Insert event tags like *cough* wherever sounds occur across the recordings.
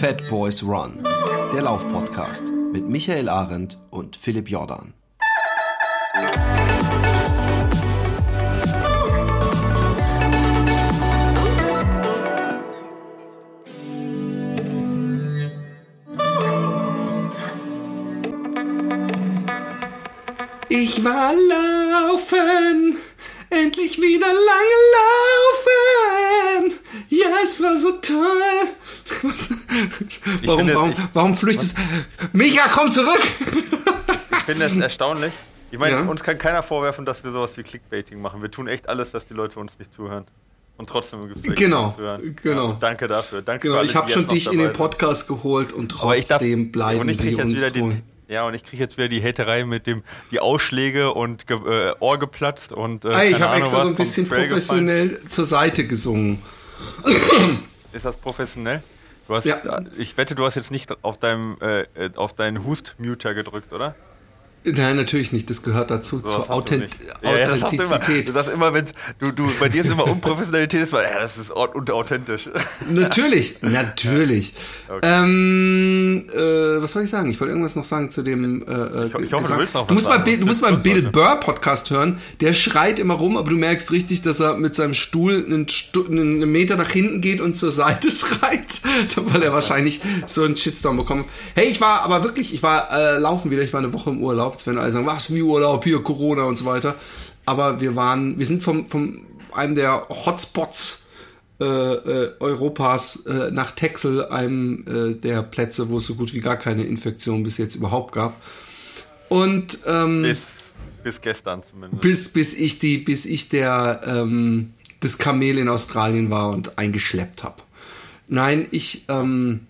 Fat Boys Run, der Laufpodcast mit Michael Arendt und Philipp Jordan. Ich war laufen, endlich wieder lange Warum, finde, warum, ich- warum flüchtest Micha, komm zurück! Ich finde es erstaunlich. Ich meine, Ja. uns kann keiner vorwerfen, dass wir sowas wie Clickbaiting machen. Wir tun echt alles, dass die Leute uns nicht zuhören. Und trotzdem gibt es Genau, genau. Ja, danke dafür. Danke Genau, alle, ich habe schon dich in den dabei sind. Podcast geholt und ich darf- trotzdem bleiben und ich sie uns treu. die, Ja, und ich kriege jetzt wieder die Haterei mit dem, die Ausschläge und ge, äh, Ohr geplatzt und. Äh, Ey, ich habe extra so ein bisschen Spray gefallen. professionell zur Seite gesungen. Ist das professionell? Hast, Ja. Ich wette, du hast jetzt nicht auf deinem äh, äh, auf deinen Hust-Muter gedrückt, oder? Nein, natürlich nicht. Das gehört dazu, Sowas zur Authent. Ja, ja. Authentizität. Du sagst immer, wenn du, du, bei dir ist immer Unprofessionalität, ist, ja, das ist au- unauthentisch. *laughs* Natürlich, natürlich. Okay. Ähm, äh, was soll ich sagen? Ich wollte irgendwas noch sagen zu dem. Äh, Ich ho- ich hoffe, du willst noch du musst was mal, sagen, Bill- du musst mal einen Bill. Burr Podcast hören. Der schreit immer rum, aber du merkst richtig, dass er mit seinem Stuhl einen, Stu einen Meter nach hinten geht und zur Seite *laughs* schreit, weil er wahrscheinlich so einen Shitstorm bekommt. Hey, ich war aber wirklich, ich war äh, laufen wieder. Ich war eine Woche im Urlaub. Jetzt werden alle sagen, was wie Urlaub hier Corona und so weiter. Aber wir waren, wir sind vom vom einem der Hotspots äh, äh, Europas äh, nach Texel, einem äh, der Plätze, wo es so gut wie gar keine Infektion bis jetzt überhaupt gab. Und ähm, bis, bis, bis gestern zumindest. bis, bis ich die, bis ich der ähm, das Kamel in Australien war und eingeschleppt habe. Nein, ich, ähm,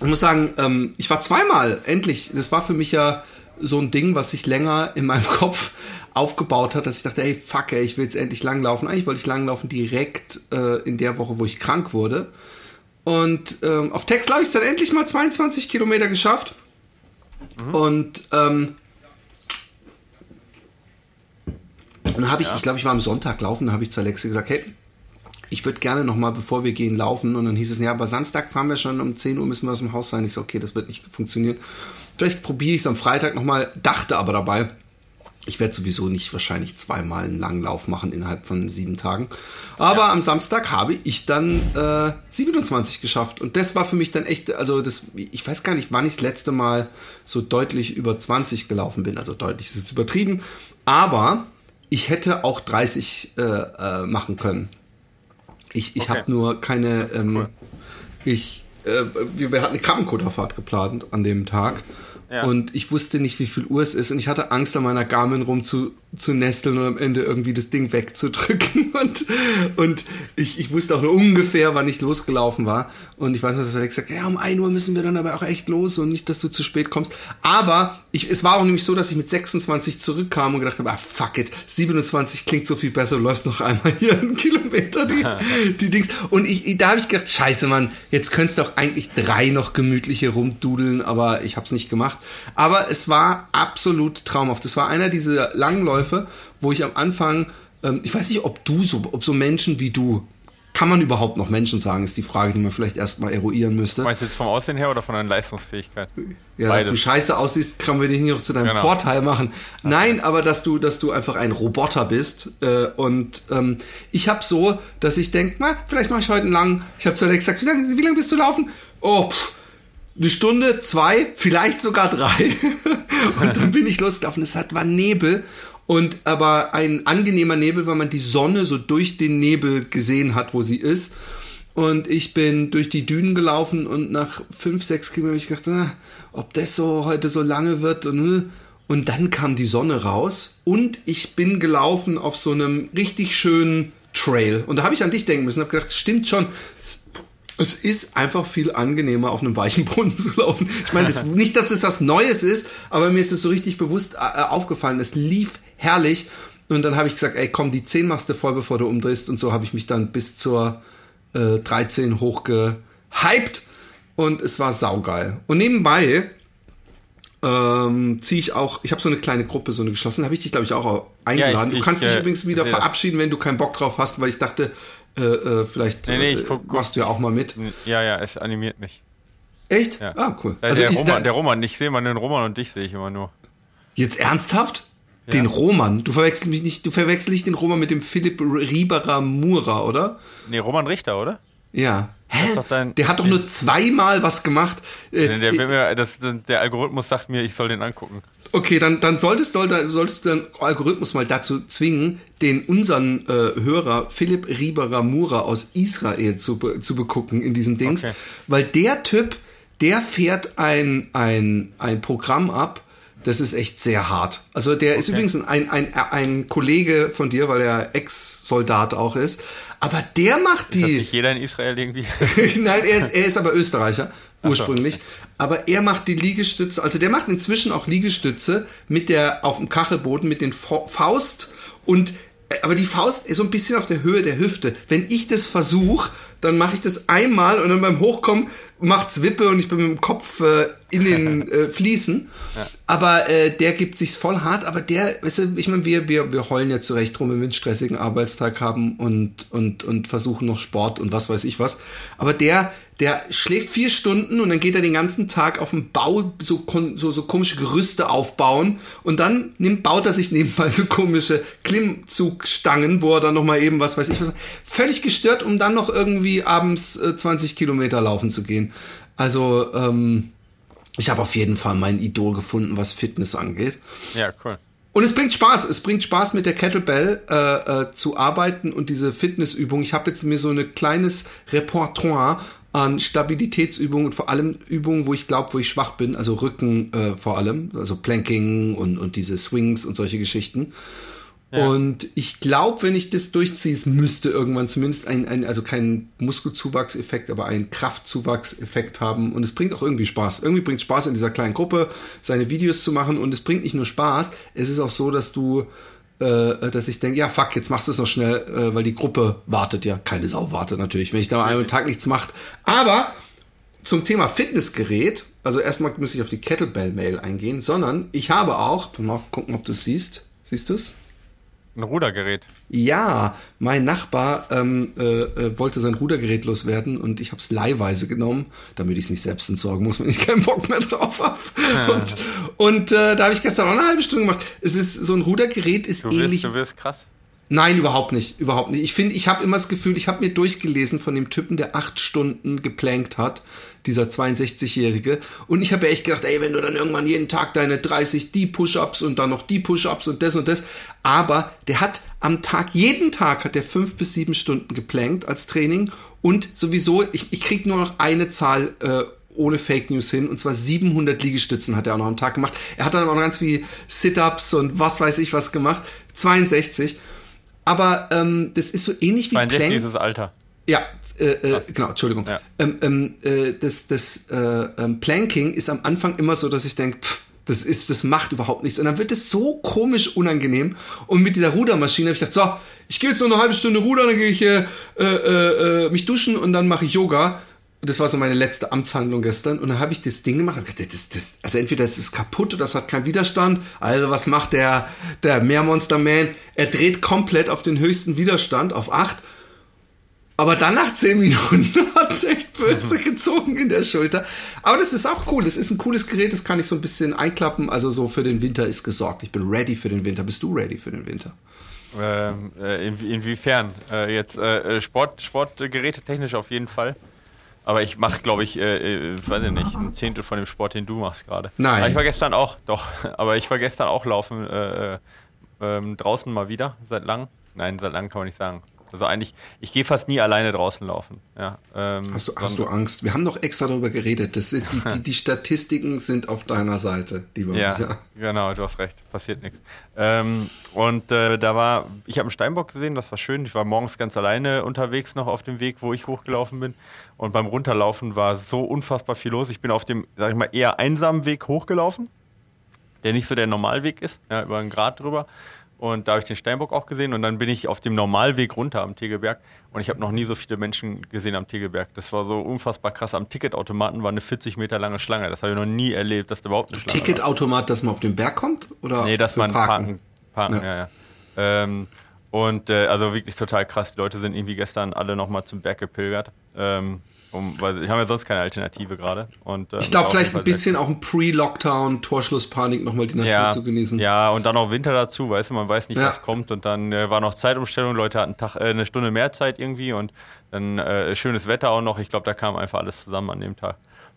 ich muss sagen, ähm, ich war zweimal, endlich. Das war für mich ja so ein Ding, was sich länger in meinem *laughs* Kopf aufgebaut hat, dass ich dachte, hey, fuck, ey, ich will jetzt endlich langlaufen. Eigentlich wollte ich langlaufen direkt äh, in der Woche, wo ich krank wurde. Und ähm, auf Texel habe ich es dann endlich mal 22 Kilometer geschafft. Und ähm, dann habe ich, ich glaube, ich war am Sonntag laufen, dann habe ich zu Alexe gesagt, hey, ich würde gerne noch mal, bevor wir gehen, laufen. Und dann hieß es, ja, aber Samstag fahren wir schon, um 10 Uhr müssen wir aus dem Haus sein. Ich so, okay, das wird nicht funktionieren. Vielleicht probiere ich es am Freitag noch mal, dachte aber dabei, ich werde sowieso nicht wahrscheinlich zweimal einen langen Lauf machen innerhalb von sieben Tagen. Aber am Samstag habe ich dann äh, 27 geschafft. Und das war für mich dann echt, also das, ich weiß gar nicht, wann ich das letzte Mal so deutlich über 20 gelaufen bin. Also deutlich ist jetzt übertrieben. Aber ich hätte auch 30 äh, äh, machen können. Ich, ich Okay. habe nur keine, ähm, cool. ich, äh, wir, wir hatten eine Krankenkoderfahrt geplant an dem Tag. Ja. Und ich wusste nicht, wie viel Uhr es ist. Und ich hatte Angst, an meiner Garmin rum zu, zu nesteln und am Ende irgendwie das Ding wegzudrücken. *laughs* Und, und ich, ich wusste auch nur ungefähr, wann ich losgelaufen war. Und ich weiß noch, dass Alex sagt, ja, um 1 Uhr müssen wir dann aber auch echt los und nicht, dass du zu spät kommst. Aber ich, es war auch nämlich so, dass ich mit 26 zurückkam und gedacht habe, ah, fuck it, 27 klingt so viel besser, läufst noch einmal *laughs* hier einen Kilometer, die, *laughs* die Dings. Und ich, da habe ich gedacht, scheiße, Mann, jetzt könntest du auch eigentlich drei noch gemütliche rumdudeln, aber ich habe es nicht gemacht. Aber es war absolut traumhaft. Es war einer dieser Langläufe, wo ich am Anfang, ähm, ich weiß nicht, ob du so, ob so Menschen wie du, kann man überhaupt noch Menschen sagen, ist die Frage, die man vielleicht erstmal eruieren müsste. Meinst du jetzt vom Aussehen her oder von deiner Leistungsfähigkeit? Ja, dass Beides. du scheiße aussiehst, kann wir dich nicht noch zu deinem Genau. Vorteil machen. Nein, aber dass du, dass du einfach ein Roboter bist. Äh, und ähm, ich habe so, dass ich denke, na, vielleicht mache ich heute einen langen. Ich habe zu Alex gesagt, wie lange wie lang bist du laufen? Oh, pff, eine Stunde, zwei, vielleicht sogar drei. *laughs* und dann bin ich losgelaufen. Es hat war Nebel. Und aber ein angenehmer Nebel, weil man die Sonne so durch den Nebel gesehen hat, wo sie ist. Und ich bin durch die Dünen gelaufen und nach fünf, sechs Kilometern habe ich gedacht, ah, ob das so heute so lange wird. Und, äh. und dann kam die Sonne raus und ich bin gelaufen auf so einem richtig schönen Trail. Und da habe ich an dich denken müssen habe gedacht, stimmt schon. Es ist einfach viel angenehmer, auf einem weichen Boden *laughs* zu laufen. Ich meine, das, nicht, dass das was Neues ist, aber mir ist es so richtig bewusst äh, aufgefallen. Es lief herrlich. Und dann habe ich gesagt, ey, komm, die 10 machst du voll, bevor du umdrehst. Und so habe ich mich dann bis zur äh, 13 hochgehypt. Und es war saugeil. Und nebenbei ähm, ziehe ich auch, ich habe so eine kleine Gruppe, so eine geschlossene, habe ich dich, glaube ich, auch eingeladen. ich- du kannst ich, dich äh, übrigens wieder verabschieden, wenn du keinen Bock drauf hast, weil ich dachte, äh, äh, vielleicht Nee, nee, äh, ich guck- machst du ja auch mal mit. Ja, ja, es animiert mich. Echt? Ja. Ah, cool. Äh, Also der, ich- Roman, da- der Roman, ich sehe mal den Roman und dich sehe ich immer nur. Jetzt ernsthaft? Den Roman. Du verwechselst mich nicht, du verwechselst nicht den Roman mit dem Philipp Rieberer Mura, oder? Nee, Roman Richter, oder? Ja. Hä? dein- der hat doch nur zweimal was gemacht. Äh, Der, der, will mir, das, der Algorithmus sagt mir, ich soll den angucken. Okay, dann, dann solltest, solltest, solltest du den Algorithmus mal dazu zwingen, den unseren äh, Hörer Philipp Rieberer Mura aus Israel zu, zu begucken in diesem Dings. Okay. Weil der Typ, der fährt ein, ein, ein Programm ab, das ist echt sehr hart. Also der ist übrigens ein, ein, ein Kollege von dir, weil er Ex-Soldat auch ist. Aber der macht Ist das die. nicht jeder in Israel irgendwie? *laughs* Nein, er ist, er ist aber Österreicher ursprünglich. Aber er macht die Liegestütze, also der macht inzwischen auch Liegestütze mit der auf dem Kachelboden mit den Fa- Faust und äh, aber die Faust ist so ein bisschen auf der Höhe der Hüfte. Wenn ich das versuche, dann mache ich das einmal und dann beim Hochkommen macht's Wippe und ich bin mit dem Kopf äh, in den *laughs* äh, Fliesen. Aber äh, der gibt sich's voll hart, aber der, weißt du, ich meine, wir, wir, wir heulen ja zurecht rum, wenn wir einen stressigen Arbeitstag haben und, und, und versuchen noch Sport und was weiß ich was. Aber der, der schläft vier Stunden und dann geht er den ganzen Tag auf dem Bau so, so, so komische Gerüste aufbauen und dann nimmt, baut er sich nebenbei so komische Klimmzugstangen, wo er dann nochmal eben was weiß ich was, völlig gestört, um dann noch irgendwie abends äh, 20 Kilometer laufen zu gehen. Also, ähm, ich habe auf jeden Fall mein Idol gefunden, was Fitness angeht. ja, cool. Und es bringt Spaß. Es bringt Spaß, mit der Kettlebell äh, äh, zu arbeiten und diese Fitnessübung. Ich habe jetzt mir so ein kleines Repertoire an Stabilitätsübungen und vor allem Übungen, wo ich glaube, wo ich schwach bin, also Rücken äh, vor allem, also Planking und, und diese Swings und solche Geschichten. Und ich glaube, wenn ich das durchziehe, es müsste irgendwann zumindest ein, ein also kein Muskelzuwachseffekt, aber einen Kraftzuwachseffekt haben. Und es bringt auch irgendwie Spaß. Irgendwie bringt Spaß in dieser kleinen Gruppe, seine Videos zu machen. Und es bringt nicht nur Spaß, es ist auch so, dass du, äh, dass ich denke, ja fuck, jetzt machst du es noch schnell, äh, weil die Gruppe wartet ja. Keine Sau wartet natürlich, wenn ich da mal einen Tag nichts macht. Aber zum Thema Fitnessgerät, also erstmal muss ich auf die Kettlebell-Mail eingehen, sondern ich habe auch, mal gucken, ob du es siehst. Siehst du es? Ein Rudergerät. Ja, mein Nachbar ähm, äh, äh, wollte sein Rudergerät loswerden und ich habe es leihweise genommen, damit ich es nicht selbst entsorgen muss, *laughs* wenn ich keinen Bock mehr drauf habe. Und, und äh, da habe ich gestern auch eine halbe Stunde gemacht. Es ist so ein Rudergerät ist Du ähnlich. wirst, du wirst krass. Nein, überhaupt nicht, überhaupt nicht. Ich finde, ich habe immer das Gefühl, ich habe mir durchgelesen von dem Typen, der acht Stunden geplankt hat, dieser 62-Jährige. Und ich habe ja echt gedacht, ey, wenn du dann irgendwann jeden Tag deine 30 die Push-ups und dann noch die Push-ups und das und das. Aber der hat am Tag, jeden Tag hat der fünf bis sieben Stunden geplankt als Training. Und sowieso, ich, ich krieg nur noch eine Zahl äh, ohne Fake News hin. Und zwar 700 Liegestützen hat er auch noch am Tag gemacht. Er hat dann auch noch ganz viel Sit-Ups und was weiß ich was gemacht. 62. Aber ähm, das ist so ähnlich wie 62 Plank. ist das Alter. Ja, äh, äh, genau, Entschuldigung. Ja. Ähm, ähm, äh, das das äh, ähm, Planking ist am Anfang immer so, dass ich denke, das ist, das macht überhaupt nichts. Und dann wird es so komisch unangenehm. Und mit dieser Rudermaschine habe ich gedacht, so, ich gehe jetzt noch eine halbe Stunde rudern, dann gehe ich äh, äh, mich duschen und dann mache ich Yoga. Und das war so meine letzte Amtshandlung gestern. Und dann habe ich das Ding gemacht und gedacht, das, das, also entweder ist kaputt oder das hat keinen Widerstand. Also was macht der, der Meermonster Man? Er dreht komplett auf den höchsten Widerstand, auf 8. Aber dann nach 10 Minuten *laughs* hat es echt böse *laughs* gezogen in der Schulter. Aber das ist auch cool. Das ist ein cooles Gerät, das kann ich so ein bisschen einklappen. Also so für den Winter ist gesorgt. Ich bin ready für den Winter. Bist du ready für den Winter? Ähm, äh, inwie- inwiefern? Äh, jetzt äh, äh, Sport, Sportgeräte technisch auf jeden Fall. Aber ich mache, glaube ich, äh, äh, weiß ich nicht, ein Zehntel von dem Sport, den du machst gerade. Nein. Aber ich war gestern auch, doch, *laughs* aber ich war gestern auch laufen äh, äh, ähm, draußen mal wieder, seit lang. Nein, seit lang kann man nicht sagen. Also eigentlich, ich gehe fast nie alleine draußen laufen. Ja, ähm, Hast du, hast du Angst? Wir haben doch extra darüber geredet. Das sind, die, die, *laughs* die Statistiken sind auf deiner Seite, lieber Ja, Micha. genau, du hast recht, passiert nichts. Ähm, und äh, da war, ich habe einen Steinbock gesehen, das war schön. Ich war morgens ganz alleine unterwegs noch auf dem Weg, wo ich hochgelaufen bin. Und beim Runterlaufen war so unfassbar viel los. Ich bin auf dem, sag ich mal, eher einsamen Weg hochgelaufen, der nicht so der Normalweg ist, ja, über einen Grad drüber. Und da habe ich den Steinbock auch gesehen und dann bin ich auf dem Normalweg runter am Tegelberg und ich habe noch nie so viele Menschen gesehen am Tegelberg. Das war so unfassbar krass. Am Ticketautomaten war eine 40 Meter lange Schlange. Das habe ich noch nie erlebt, dass da überhaupt eine Schlange. Ticketautomat, dass man auf den Berg kommt? Oder Nee, dass man parken. Parken, Ja. ja, ja. Ähm, und äh, also wirklich total krass. Die Leute sind irgendwie gestern alle nochmal zum Berg gepilgert. Ähm, um, weil wir haben ja sonst keine Alternative gerade. Und, ähm, ich glaube, vielleicht ein bisschen auch ein Pre-Lockdown, Torschlusspanik nochmal die Natur ja, zu genießen. Ja, und dann auch Winter dazu, weißt du, man weiß nicht, Ja. was kommt. Und dann äh, war noch Zeitumstellung, Leute hatten Tag, äh, eine Stunde mehr Zeit irgendwie und dann äh, schönes Wetter auch noch. Ich glaube, da kam einfach alles zusammen an dem Tag.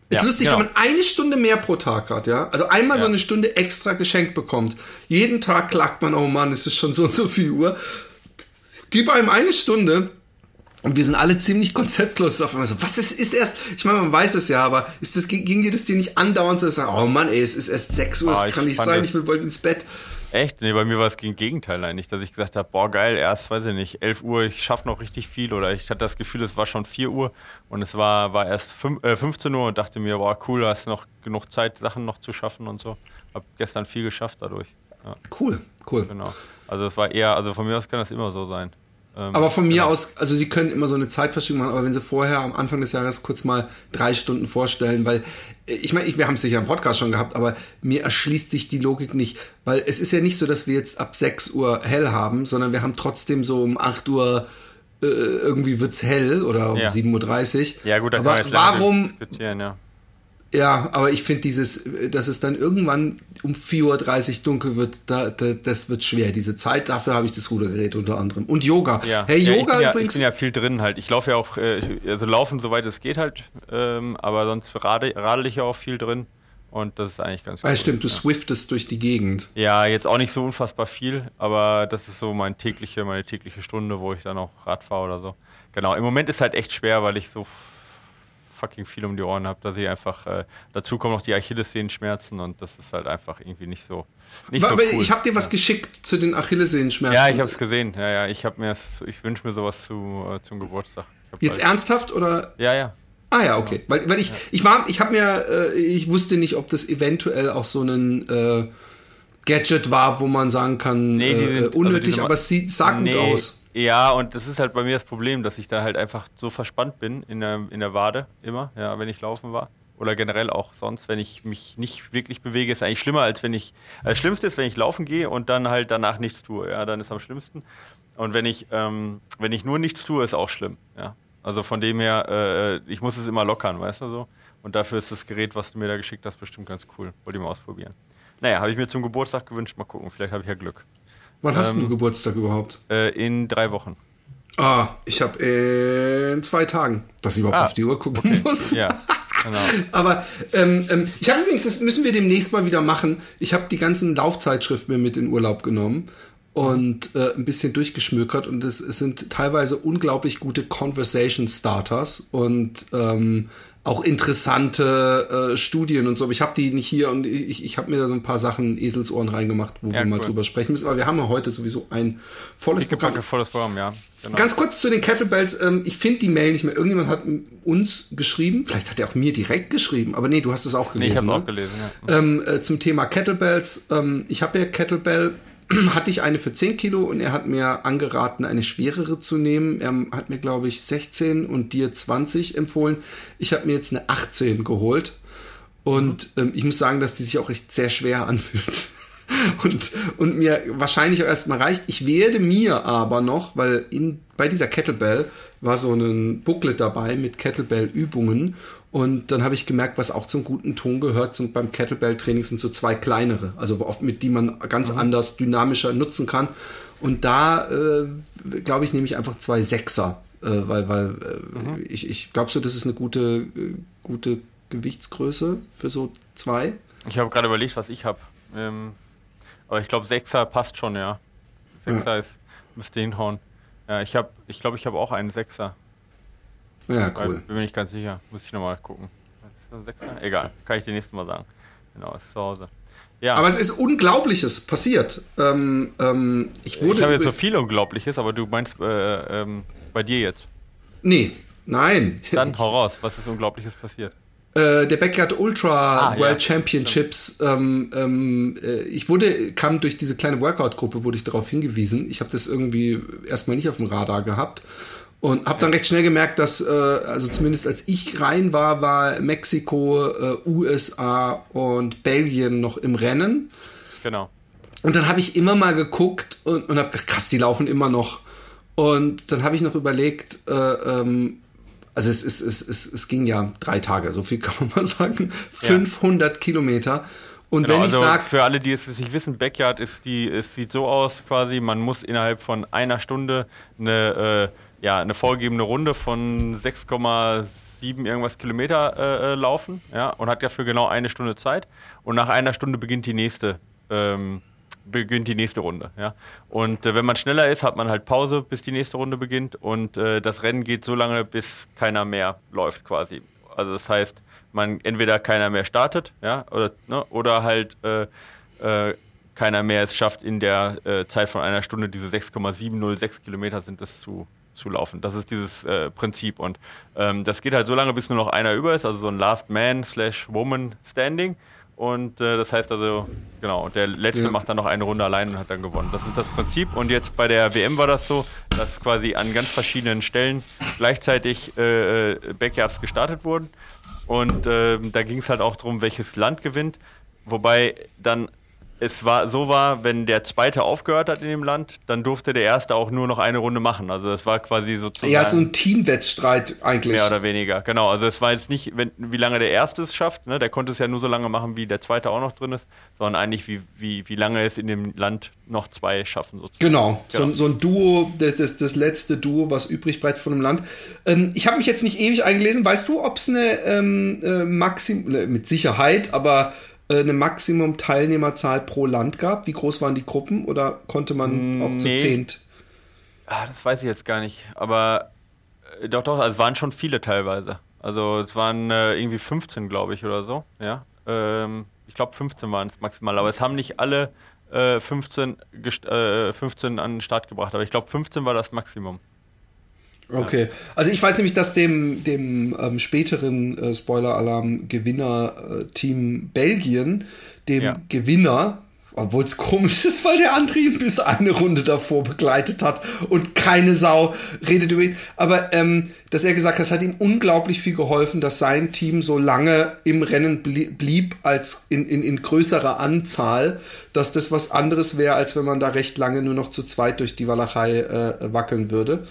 Ist Ja, lustig, genau. wenn man eine Stunde mehr pro Tag hat, ja. Also einmal so Ja. eine Stunde extra geschenkt bekommt. Jeden Tag klagt man, oh Mann, es ist schon so und so viel Uhr. Gib einem eine Stunde und wir sind alle ziemlich konzeptlos. Es Auf einmal so, was ist, ist erst, ich meine, man weiß es ja, aber ist das, ging dir das dir nicht andauernd so, sagst, oh Mann, ey, es ist erst 6 Uhr, Ah, es ich kann nicht sein, ich will bald ins Bett. Echt? Nee, bei mir war es gegen Gegenteil eigentlich, dass ich gesagt habe, boah geil, erst, weiß ich nicht, 11 Uhr, ich schaffe noch richtig viel oder ich hatte das Gefühl, es war schon 4 Uhr und es war, war erst fünf, äh, 15 Uhr und dachte mir, boah cool, hast noch genug Zeit, Sachen noch zu schaffen und so. Hab gestern viel geschafft dadurch. Ja, Cool, cool. genau. Also das war eher, also von mir aus kann das immer so sein. Ähm, Aber von mir genau. aus, also sie können immer so eine Zeitverschiebung machen, aber wenn sie vorher am Anfang des Jahres kurz mal drei Stunden vorstellen, weil äh, ich meine, wir haben es sicher im Podcast schon gehabt, aber mir erschließt sich die Logik nicht, weil es ist ja nicht so, dass wir jetzt ab 6 Uhr hell haben, sondern wir haben trotzdem so um 8 Uhr äh, irgendwie wird's hell oder um Ja. 7.30 Uhr. Ja gut, da kann aber man jetzt warum, ja. Ja, aber ich finde dieses, äh, dass es dann irgendwann um 4.30 Uhr dunkel wird, da, da, das wird schwer. Diese Zeit, dafür habe ich das Rudergerät unter anderem. Und Yoga. Ja. Hey, ja, ich Yoga bin ja, übrigens. Ich bin ja viel drin halt. Ich laufe ja auch, äh, also laufen soweit es geht halt, ähm, aber sonst rade, radel ich ja auch viel drin und das ist eigentlich ganz Ah, cool. stimmt, du swiftest durch die Gegend. Ja, jetzt auch nicht so unfassbar viel, aber das ist so mein tägliche, meine tägliche Stunde, wo ich dann auch Rad fahre oder so. Genau, im Moment ist halt echt schwer, weil ich so fucking viel um die Ohren habe, dass ich einfach, äh, dazu kommen noch die Achillessehenschmerzen und das ist halt einfach irgendwie nicht so, nicht so Aber cool. Ich habe dir was geschickt zu den Achillessehenschmerzen. ja, ich habe es gesehen. Ja, ja, ich habe mir, ich wünsche mir sowas zu, äh, zum Geburtstag. Jetzt bald- ernsthaft oder? Ja, ja. Ah ja, okay. Weil, weil ich, ich war, ich habe mir, äh, ich wusste nicht, ob das eventuell auch so ein äh, Gadget war, wo man sagen kann, Nee, äh, sind- also unnötig, Ma- aber es sieht sah gut Nee, aus. Ja, und das ist halt bei mir das Problem, dass ich da halt einfach so verspannt bin in der, in der Wade immer, ja, wenn ich laufen war. Oder generell auch sonst, wenn ich mich nicht wirklich bewege, ist eigentlich schlimmer, als wenn ich. Also das Schlimmste ist, wenn ich laufen gehe und dann halt danach nichts tue. Ja, dann ist am schlimmsten. Und wenn ich, ähm, wenn ich nur nichts tue, ist auch schlimm. Ja. Also von dem her, äh, ich muss es immer lockern, weißt du so. Und dafür ist das Gerät, was du mir da geschickt hast, bestimmt ganz cool. Wollte ich mal ausprobieren. Naja, habe ich mir zum Geburtstag gewünscht. Mal gucken, vielleicht habe ich ja Glück. Wann hast ähm, du Geburtstag überhaupt? Äh, in drei Wochen. Ah, ich habe in zwei Tagen, dass ich überhaupt Ah, auf die Uhr gucken muss. Ja, *laughs* genau. Aber ähm, ähm, ich habe übrigens, das müssen wir demnächst mal wieder machen. Ich habe die ganzen Laufzeitschriften mir mit in Urlaub genommen und äh, ein bisschen durchgeschmökert und es, es sind teilweise unglaublich gute Conversation Starters und ähm, auch interessante äh, Studien und so. Aber ich habe die nicht hier und ich, ich habe mir da so ein paar Sachen Eselsohren reingemacht, wo Ja, wir mal cool. drüber sprechen müssen. Aber wir haben ja heute sowieso ein volles Programm. Packe, volles Programm, ja. Genau. Ganz kurz zu den Kettlebells. Ähm, ich finde die Mail nicht mehr. Irgendjemand hat uns geschrieben. Vielleicht hat er auch mir direkt geschrieben. Aber nee, du hast es auch nee, gelesen. ich habe ne? auch gelesen, ja. ähm, äh, zum Thema Kettlebells. Ähm, ich habe ja Kettlebell, *clears throat* hatte ich eine für 10 Kilo und er hat mir angeraten, eine schwerere zu nehmen. Er hat mir, glaube ich, 16 und dir 20 empfohlen. Ich habe mir jetzt eine 18 geholt. Und ähm, ich muss sagen, dass die sich auch echt sehr schwer anfühlt. *laughs* Und, und mir wahrscheinlich auch erstmal reicht. Ich werde mir aber noch, weil in, bei dieser Kettlebell war so ein Booklet dabei mit Kettlebell-Übungen. Und dann habe ich gemerkt, was auch zum guten Ton gehört zum, beim Kettlebell-Training sind so zwei kleinere, also oft mit die man ganz anders, dynamischer nutzen kann. Und da, äh, glaube ich, nehme ich einfach zwei Sechser, äh, weil, weil äh, ich, ich glaube so, das ist eine gute, äh, gute Gewichtsgröße für so zwei. Ich habe gerade überlegt, was ich habe. Ähm, aber ich glaube, Sechser passt schon, ja. Sechser ist, müsste hinhauen. Ja, ich habe, ich glaube, ich habe auch einen Sechser. Ja, Weil- cool. Bin mir nicht ganz sicher. Muss ich nochmal gucken. Ist das ein Sechser? Egal, kann ich dir nächstes Mal sagen. Genau, ist zu Hause. Ja, Aber es ist Unglaubliches passiert. Ähm, ähm, ich wurde. ich habe jetzt so viel Unglaubliches, aber du meinst äh, ähm, bei dir jetzt. nee, nein. Dann *laughs* hau raus, was ist Unglaubliches passiert? Äh, der Backyard Ultra Ah, World ja. Championships. Ähm, ähm, äh, ich wurde, kam durch diese kleine Workout-Gruppe, wurde ich darauf hingewiesen. Ich habe das irgendwie erstmal nicht auf dem Radar gehabt. Und habe dann recht schnell gemerkt, dass, äh, also zumindest als ich rein war, war Mexiko, äh, USA und Belgien noch im Rennen. Genau. Und dann habe ich immer mal geguckt und, und habe gedacht, krass, die laufen immer noch. Und dann habe ich noch überlegt, äh, ähm, also es, es, es, es, es ging ja drei Tage, so viel *laughs* kann man mal sagen. 500 ja. Kilometer. Und genau, wenn ich also sage. Für alle, die es nicht wissen, Backyard ist die, es sieht so aus quasi, man muss innerhalb von einer Stunde eine, äh, ja, eine vorgegebene Runde von 6,7 irgendwas Kilometer äh, äh, laufen, ja, und hat dafür genau eine Stunde Zeit. Und nach einer Stunde beginnt die nächste. Ähm, beginnt die nächste Runde. Ja? Und äh, wenn man schneller ist, hat man halt Pause, bis die nächste Runde beginnt. Und äh, das Rennen geht so lange, bis keiner mehr läuft quasi. Also das heißt, man entweder keiner mehr startet, ja, oder, ne, oder halt äh, äh keiner mehr es schafft, in der äh, Zeit von einer Stunde diese 6,706 Kilometer sind es zu, zu laufen. Das ist dieses äh, Prinzip. Und ähm, das geht halt so lange, bis nur noch einer über ist, also so ein Last Man slash Woman Standing. Und äh, das heißt also, genau, der Letzte ja. macht dann noch eine Runde allein und hat dann gewonnen. Das ist das Prinzip. Und jetzt bei der WM war das so, dass quasi an ganz verschiedenen Stellen gleichzeitig äh, äh Backyards gestartet wurden. Und äh, da ging es halt auch darum, welches Land gewinnt. Wobei dann es war so war, wenn der zweite aufgehört hat in dem Land, dann durfte der erste auch nur noch eine Runde machen. Also das war quasi sozusagen. Ja, so ein Teamwettstreit eigentlich. Mehr oder weniger, genau. Also es war jetzt nicht, wenn, wie lange der erste es schafft, ne? der konnte es ja nur so lange machen, wie der zweite auch noch drin ist, sondern eigentlich wie, wie, wie lange es in dem Land noch zwei schaffen sozusagen. Genau, genau. So, so, ein Duo, das, das letzte Duo, was übrig bleibt von einem Land. Ähm, ich habe mich jetzt nicht ewig eingelesen. Weißt du, ob es eine ähm, äh, Maxim, äh, mit Sicherheit, aber eine Maximum-Teilnehmerzahl pro Land gab? Wie groß waren die Gruppen oder konnte man auch zu zehnt? Ah, das weiß ich jetzt gar nicht. Aber äh, doch, doch, also es waren schon viele teilweise. Also es waren äh, irgendwie 15, glaube ich, oder so. Ja. Ähm, ich glaube 15 waren es maximal, aber es haben nicht alle äh, 15, 15 äh, an den Start gebracht. Aber ich glaube 15 war das Maximum. Okay. Also ich weiß nämlich, dass dem, dem ähm, späteren äh, Spoiler-Alarm-Gewinner-Team äh, Belgien, dem ja. Gewinner, obwohl es komisch ist, weil der andere ihn bis eine Runde davor begleitet hat und keine Sau redet über ihn. Aber ähm, dass er gesagt hat, es hat ihm unglaublich viel geholfen, dass sein Team so lange im Rennen blieb als in, in, in größerer Anzahl, dass das was anderes wäre, als wenn man da recht lange nur noch zu zweit durch die Walachei äh, wackeln würde.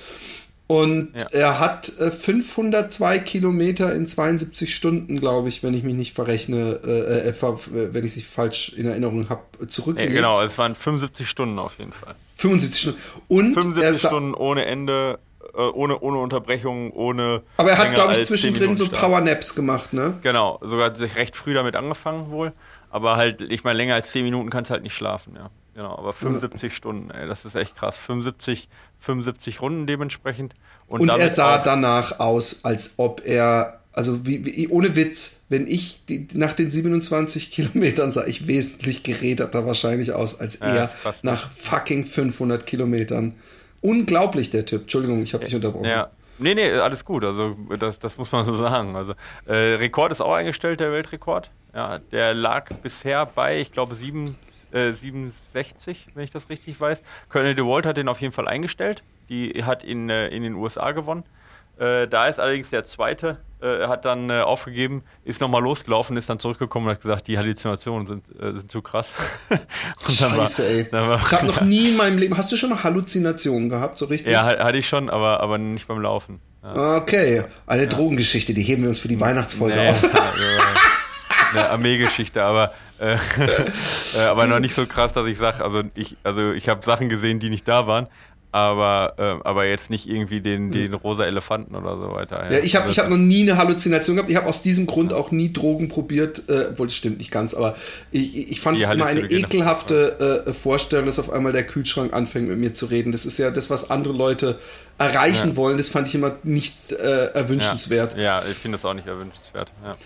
Und ja. er hat äh, 502 Kilometer in 72 Stunden, glaube ich, wenn ich mich nicht verrechne, äh, äh, wenn ich sie falsch in Erinnerung habe, zurückgelegt. Ja, genau, es waren 75 Stunden auf jeden Fall. 75 Stunden. Und 75 Stunden ohne Ende, äh, ohne, ohne Unterbrechung, ohne. Aber er hat, glaube ich, zwischendrin so Powernaps gemacht, ne? Genau, sogar sich recht früh damit angefangen wohl. Aber halt, ich meine, länger als 10 Minuten kannst du halt nicht schlafen, ja. Genau, aber 75 ja. Stunden, ey, das ist echt krass. 75, 75 Runden dementsprechend. Und, und er sah danach aus, als ob er, also wie, wie, ohne Witz, wenn ich die, nach den 27 Kilometern sah ich wesentlich geräderter wahrscheinlich aus als ja, er nach fucking 500 Kilometern. Unglaublich, der Typ. Entschuldigung, ich habe dich unterbrochen. Ja. Nee, nee, alles gut. Also das, das muss man so sagen. Also äh, Rekord ist auch eingestellt, der Weltrekord. Ja, der lag bisher bei, ich glaube, sieben, 67, wenn ich das richtig weiß. Colonel DeWalt hat den auf jeden Fall eingestellt. Die hat ihn äh, in den USA gewonnen. Äh, da ist allerdings der zweite, äh, hat dann äh, aufgegeben, ist nochmal losgelaufen, ist dann zurückgekommen und hat gesagt, die Halluzinationen sind, äh, sind zu krass. *laughs* Scheiße, war, ey. War, ich habe noch *laughs* nie in meinem Leben, hast du schon mal Halluzinationen gehabt, so richtig? Ja, hatte ich schon, aber, aber nicht beim Laufen. Ja. Okay, eine ja. Drogengeschichte, die heben wir uns für die Weihnachtsfolge nee, auf. *laughs* Also, eine Armeegeschichte, aber äh, *laughs* äh, aber noch nicht so krass, dass ich sage, also ich, also ich habe Sachen gesehen, die nicht da waren, aber, äh, aber jetzt nicht irgendwie den, hm. den rosa Elefanten oder so weiter. Ja, ja ich habe ich hab noch nie eine Halluzination gehabt. Ich habe aus diesem Grund auch nie Drogen probiert, äh, obwohl das stimmt nicht ganz, aber ich, ich fand es immer eine ekelhafte äh, Vorstellung, dass auf einmal der Kühlschrank anfängt mit mir zu reden. Das ist ja das, was andere Leute erreichen ja. wollen. Das fand ich immer nicht äh, erwünschenswert. Ja, ja ich finde das auch nicht erwünschenswert. Ja.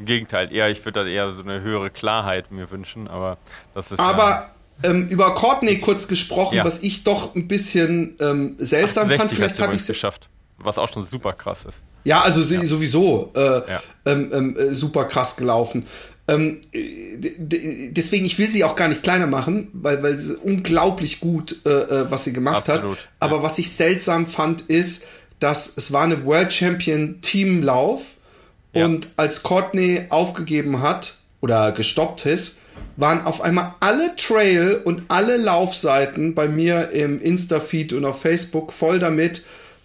Im Gegenteil, eher, ich würde da eher so eine höhere Klarheit mir wünschen, aber das ist. Aber ja, ähm, über Courtney kurz gesprochen, ja. was ich doch ein bisschen ähm, seltsam fand. Vielleicht habe ich es geschafft, was auch schon super krass ist. Ja, also sie ja. sowieso äh, ähm, ähm, äh, super krass gelaufen. Ähm, deswegen, ich will sie auch gar nicht kleiner machen, weil, weil sie unglaublich gut, äh, äh was sie gemacht Absolut, hat. Aber was ich seltsam fand, ist, dass es war eine World Champion Teamlauf Und als Courtney aufgegeben hat oder gestoppt ist, waren auf einmal alle Trail und alle Laufseiten bei mir im Insta-Feed und auf Facebook voll damit.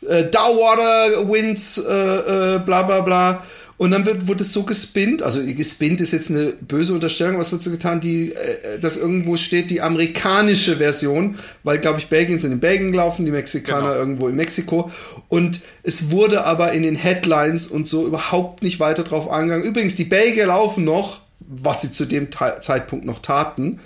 äh, Downwater Winds, äh, äh, bla bla bla. Und dann wird, wird es so gespinnt, also gespinnt ist jetzt eine böse Unterstellung, was wird so getan, die, äh, dass irgendwo steht die amerikanische Version, weil, glaube ich, Belgien sind in Belgien gelaufen, die Mexikaner genau. irgendwo in Mexiko. Und es wurde aber in den Headlines und so überhaupt nicht weiter drauf angegangen. Übrigens, die Belgier laufen noch, was sie zu dem Zeitpunkt noch taten.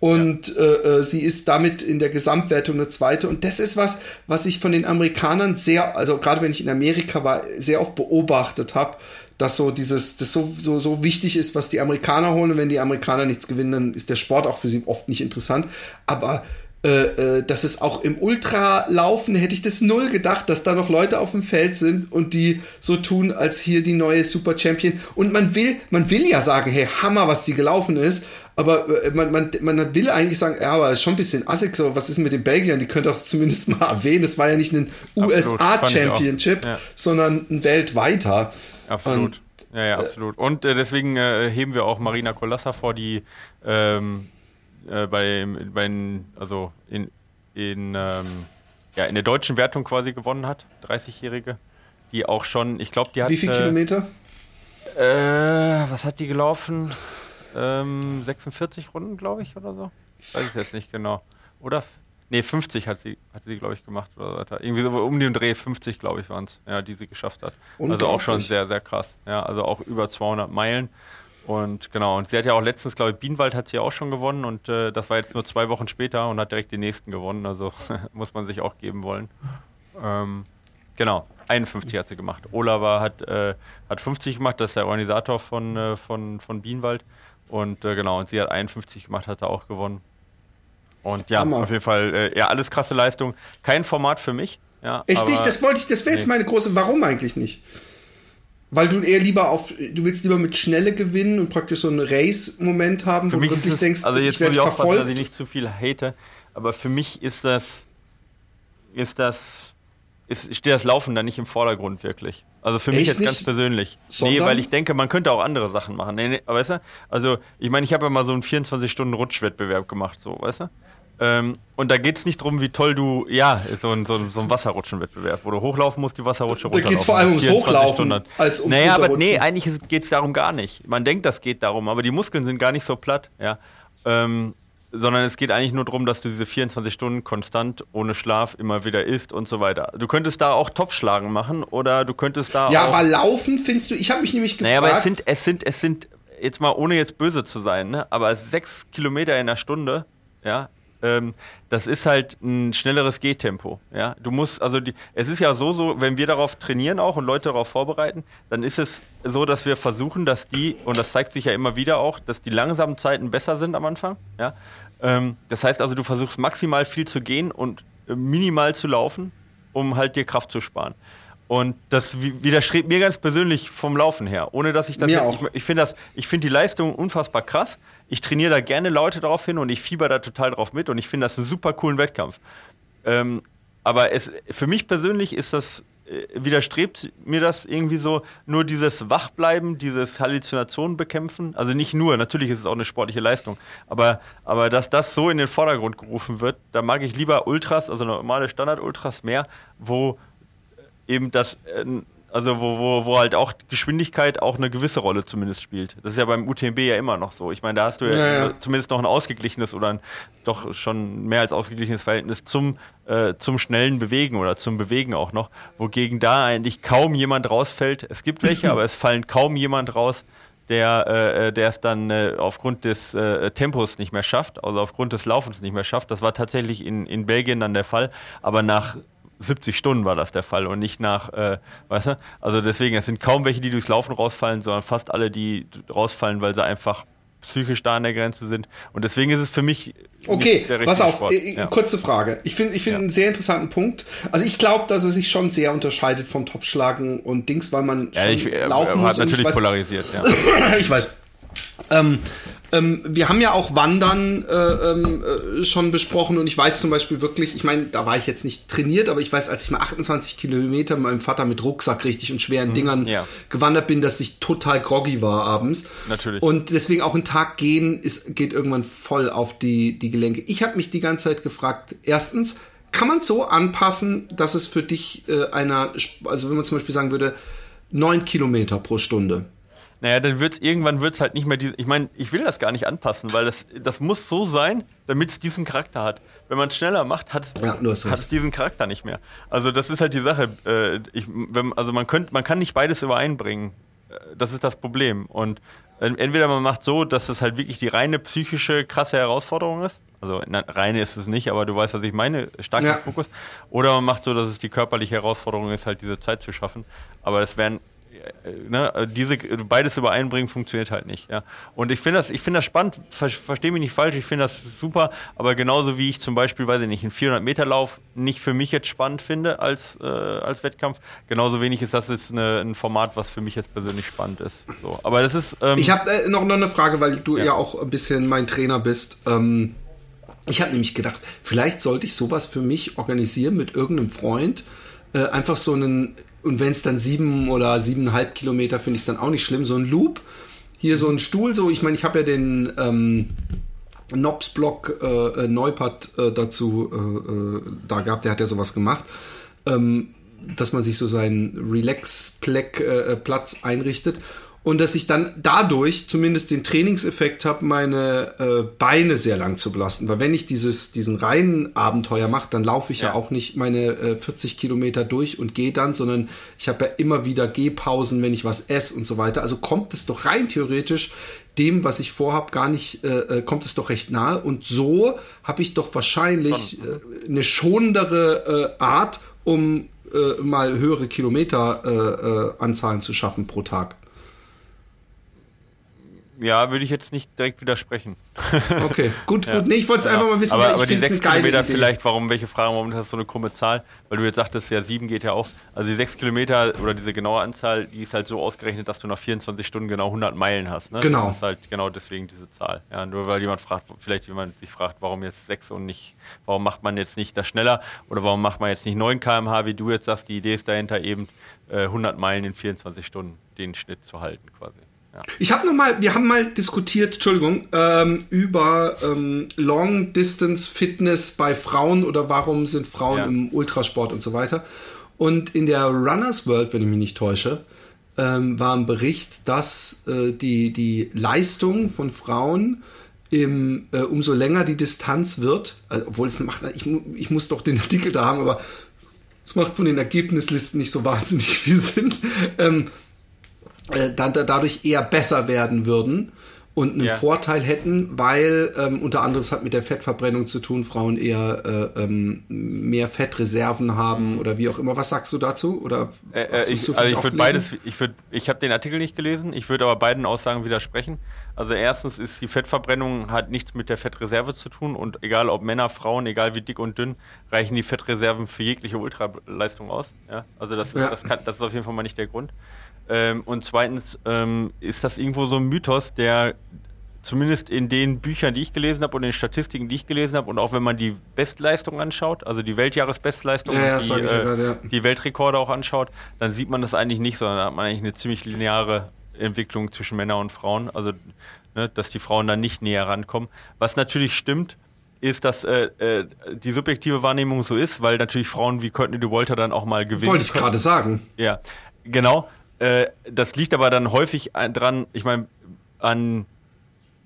Und ja. äh, äh, sie ist damit in der Gesamtwertung eine zweite. Und das ist was, was ich von den Amerikanern sehr, also gerade wenn ich in Amerika war, sehr oft beobachtet habe, dass so dieses, das so, so, so wichtig ist, was die Amerikaner holen. Und wenn die Amerikaner nichts gewinnen, dann ist der Sport auch für sie oft nicht interessant. Aber äh, äh, dass es auch im Ultralaufen hätte ich das null gedacht, dass da noch Leute auf dem Feld sind und die so tun, als hier die neue Super Champion. Und man will, man will ja sagen, hey, Hammer, was die gelaufen ist. Aber äh, man, man, man will eigentlich sagen, ja, aber ist schon ein bisschen assig, so, was ist mit den Belgiern? Die könnt auch zumindest mal erwähnen. Das war ja nicht ein USA Championship, ja. sondern ein weltweiter. Absolut. Und, ja, ja, absolut. Und äh, deswegen äh, heben wir auch Marina Kolassa vor, die ähm, äh, bei, bei, also in, in, ähm, ja, in der deutschen Wertung quasi gewonnen hat, 30-Jährige, die auch schon, ich glaube, die hat. Wie viele Kilometer? Äh, was hat die gelaufen? Ähm, 46 Runden, glaube ich, oder so. Weiß ich jetzt nicht genau. Oder? Nee, 50 hat sie, hat sie glaube ich, gemacht. Oder irgendwie so um den Dreh 50, glaube ich, waren es, ja, die sie geschafft hat. Also auch schon sehr, sehr krass. Ja, also auch über 200 Meilen. Und genau, und sie hat ja auch letztens, glaube ich, Bienenwald hat sie auch schon gewonnen und äh, das war jetzt nur zwei Wochen später und hat direkt den nächsten gewonnen. Also *laughs* muss man sich auch geben wollen. Ähm, genau, 51 hat sie gemacht. Olava hat, äh, hat 50 gemacht, das ist der Organisator von, äh, von, von Bienenwald. Und äh, genau, und sie hat 51 gemacht, hat er auch gewonnen. Und ja, Hammer. auf jeden Fall, äh, ja, alles krasse Leistung. Kein Format für mich. Ja, Echt nicht? Das wollte ich, das wäre nee. jetzt meine große, warum eigentlich nicht? Weil du eher lieber auf, du willst lieber mit Schnelle gewinnen und praktisch so einen Race-Moment haben, für wo du wirklich es, denkst, also jetzt ich werde verfolgt. dass ich nicht zu viel hate, aber für mich ist das, ist das, ist, steht das Laufen da nicht im Vordergrund wirklich. Also für mich Echt jetzt nicht? ganz persönlich. Sondern? Nee, weil ich denke, man könnte auch andere Sachen machen. Nee, nee, weißt du? Also, ich meine, ich habe ja mal so einen 24-Stunden-Rutschwettbewerb gemacht, so, weißt du? Ähm, und da geht es nicht darum, wie toll du, ja, so ein, so ein, so ein Wasserrutschenwettbewerb, wo du hochlaufen musst, die Wasserrutsche Da geht es vor allem ums Hochlaufen Stunden. als ums Naja, aber nee, eigentlich geht es darum gar nicht. Man denkt, das geht darum, aber die Muskeln sind gar nicht so platt, ja. Ähm, sondern es geht eigentlich nur darum, dass du diese 24 Stunden konstant ohne Schlaf immer wieder isst und so weiter. Du könntest da auch Topfschlagen machen oder du könntest da ja, auch. Ja, aber laufen findest du, ich habe mich nämlich gefragt. Naja, aber es sind, es sind, es sind, jetzt mal ohne jetzt böse zu sein, ne? aber sechs Kilometer in der Stunde, ja, ähm, das ist halt ein schnelleres Gehtempo. Ja? Du musst, also die, es ist ja so, so, wenn wir darauf trainieren auch und Leute darauf vorbereiten, dann ist es so, dass wir versuchen, dass die, und das zeigt sich ja immer wieder auch, dass die langsamen Zeiten besser sind am Anfang. Ja? Ähm, das heißt also, du versuchst maximal viel zu gehen und äh, minimal zu laufen, um halt dir Kraft zu sparen. Und das widerstrebt mir ganz persönlich vom Laufen her, ohne dass ich das jetzt, ich, ich finde das, ich finde die Leistung unfassbar krass. Ich trainiere da gerne Leute darauf hin und ich fieber da total drauf mit und ich finde das einen super coolen Wettkampf. Ähm, aber es, für mich persönlich ist das, äh, widerstrebt mir das irgendwie so, nur dieses Wachbleiben, dieses Halluzinationen bekämpfen. Also nicht nur, natürlich ist es auch eine sportliche Leistung, aber, aber dass das so in den Vordergrund gerufen wird, da mag ich lieber Ultras, also normale Standard-Ultras mehr, wo eben das, äh, also wo, wo, wo halt auch Geschwindigkeit auch eine gewisse Rolle zumindest spielt. Das ist ja beim UTMB ja immer noch so. Ich meine, da hast du ja, ja, ja. zumindest noch ein ausgeglichenes oder ein doch schon mehr als ausgeglichenes Verhältnis zum, äh, zum schnellen Bewegen oder zum Bewegen auch noch, wogegen da eigentlich kaum jemand rausfällt. Es gibt welche, *laughs* aber es fallen kaum jemand raus, der, äh, äh, es dann äh, aufgrund des äh, Tempos nicht mehr schafft, also aufgrund des Laufens nicht mehr schafft. Das war tatsächlich in, in Belgien dann der Fall, aber nach 70 Stunden war das der Fall und nicht nach, äh, weißt du? Also deswegen, es sind kaum welche, die durchs Laufen rausfallen, sondern fast alle, die rausfallen, weil sie einfach psychisch da an der Grenze sind. Und deswegen ist es für mich. Okay, pass auf, Sport. Äh, ja. kurze Frage. Ich finde ich finde ja. einen sehr interessanten Punkt. Also ich glaube, dass es sich schon sehr unterscheidet vom Topschlagen und Dings, weil man ja, ich, äh, laufen muss. Hat natürlich weiß, polarisiert, ja. *coughs* ich weiß. Ähm, ähm, wir haben ja auch Wandern äh, ähm, äh, schon besprochen und ich weiß zum Beispiel wirklich, ich meine, da war ich jetzt nicht trainiert, aber ich weiß, als ich mal 28 Kilometer mit meinem Vater mit Rucksack richtig und schweren mhm, Dingern ja. gewandert bin, dass ich total groggy war abends. Natürlich. Und deswegen auch ein Tag gehen ist, geht irgendwann voll auf die, die Gelenke. Ich habe mich die ganze Zeit gefragt, erstens, kann man so anpassen, dass es für dich äh, einer, also wenn man zum Beispiel sagen würde, neun Kilometer pro Stunde. Naja, dann wird es irgendwann wird's halt nicht mehr die. Ich meine, ich will das gar nicht anpassen, weil das, das muss so sein, damit es diesen Charakter hat. Wenn man es schneller macht, hat Ja, es recht. diesen Charakter nicht mehr. Also das ist halt die Sache. Äh, ich, wenn, also man könnt, man kann nicht beides übereinbringen. Äh, Das ist das Problem. Und äh, entweder man macht so, dass es halt wirklich die reine psychische krasse Herausforderung ist. Also na, reine ist es nicht, aber du weißt, was ich meine, stark Ja. Fokus. Oder man macht so, dass es die körperliche Herausforderung ist, halt diese Zeit zu schaffen. Aber das wären ne, diese beides übereinbringen funktioniert halt nicht. Ja. Und ich finde das, ich finde das spannend. Ver, Verstehe mich nicht falsch. Ich finde das super. Aber genauso wie ich zum Beispiel, weiß ich nicht, einen 400 Meter Lauf nicht für mich jetzt spannend finde als äh, als Wettkampf, genauso wenig ist das jetzt eine, ein Format, was für mich jetzt persönlich spannend ist. So. Aber das ist. Ähm, Ich habe äh, noch, noch eine Frage, weil du ja. Ja. auch ein bisschen mein Trainer bist. Ähm, ich habe nämlich gedacht, vielleicht sollte ich sowas für mich organisieren mit irgendeinem Freund. Äh, einfach so einen, und wenn es dann sieben oder siebeneinhalb Kilometer, finde ich es dann auch nicht schlimm, so ein Loop. Hier so ein Stuhl, so, ich meine, ich habe ja den ähm, Nops-Block äh, äh, Neupert äh, dazu äh, äh, da gehabt, der hat ja sowas gemacht. Ähm, dass man sich so seinen Relax-Platz einrichtet und dass ich dann dadurch zumindest den Trainingseffekt habe, meine äh, Beine sehr lang zu belasten. Weil wenn ich dieses, diesen reinen Abenteuer mache, dann laufe ich ja. Ja. auch nicht meine äh, 40 Kilometer durch und gehe dann, sondern ich habe ja immer wieder Gehpausen, wenn ich was esse und so weiter. Also kommt es doch rein theoretisch dem, was ich vorhab, gar nicht, äh, äh, kommt es doch recht nahe. Und so habe ich doch wahrscheinlich äh, eine schonendere äh, Art, um äh, mal höhere Kilometeranzahlen äh, Anzahlen zu schaffen pro Tag. Ja, würde ich jetzt nicht direkt widersprechen. *laughs* Okay, gut, Ja. gut. Nee, ich wollte es Ja. einfach mal wissen, aber, aber die finde es sechs eine geile Kilometer Idee. vielleicht, warum, welche Fragen, warum ist das so eine krumme Zahl? Weil du jetzt sagtest, ja, sieben geht ja auch. Also die sechs Kilometer oder diese genaue Anzahl, die ist halt so ausgerechnet, dass du nach 24 Stunden genau 100 Meilen hast. Ne? Genau. Das ist halt genau deswegen diese Zahl. Ja, nur weil jemand fragt, vielleicht jemand sich fragt, warum jetzt sechs und nicht, warum macht man jetzt nicht das schneller oder warum macht man jetzt nicht 9 km/h, wie du jetzt sagst, die Idee ist dahinter eben äh, 100 Meilen in 24 Stunden den Schnitt zu halten quasi. Ja. Ich habe noch mal, wir haben mal diskutiert, Entschuldigung, ähm, über ähm, Long Distance Fitness bei Frauen oder warum sind Frauen Ja. im Ultrasport und so weiter. Und in der Runners World, wenn ich mich nicht täusche, ähm, war ein Bericht, dass äh, die, die Leistung von Frauen im, äh, umso länger die Distanz wird, also, obwohl es macht, ich, ich muss doch den Artikel da haben, aber es macht von den Ergebnislisten nicht so wahnsinnig viel *laughs* Sinn, ähm, äh, dann da, dadurch eher besser werden würden und einen Ja. Vorteil hätten, weil ähm, unter anderem es hat mit der Fettverbrennung zu tun, Frauen eher äh, ähm, mehr Fettreserven haben oder wie auch immer. Was sagst du dazu? Oder Äh, äh, ich, zufällig also ich würde beides, ich würde, ich habe den Artikel nicht gelesen, ich würde aber beiden Aussagen widersprechen. Also erstens ist die Fettverbrennung hat nichts mit der Fettreserve zu tun und egal ob Männer, Frauen, egal wie dick und dünn, reichen die Fettreserven für jegliche Ultraleistung aus. Ja? Also das, ist, Ja. das, kann, das ist auf jeden Fall mal nicht der Grund. Ähm, und zweitens ähm, ist das irgendwo so ein Mythos, der zumindest in den Büchern, die ich gelesen habe und in den Statistiken, die ich gelesen habe und auch wenn man die Bestleistung anschaut, also die Weltjahresbestleistung, Ja, ja, die, äh, gerade, ja. die Weltrekorde auch anschaut, dann sieht man das eigentlich nicht, sondern da hat man eigentlich eine ziemlich lineare Entwicklung zwischen Männern und Frauen. Also, ne, dass die Frauen dann nicht näher rankommen. Was natürlich stimmt, ist, dass äh, äh, die subjektive Wahrnehmung so ist, weil natürlich Frauen wie Courtney de Walter dann auch mal gewinnen. Wollte ich gerade sagen. Ja, genau. Äh, das liegt aber dann häufig an- dran, ich meine, an,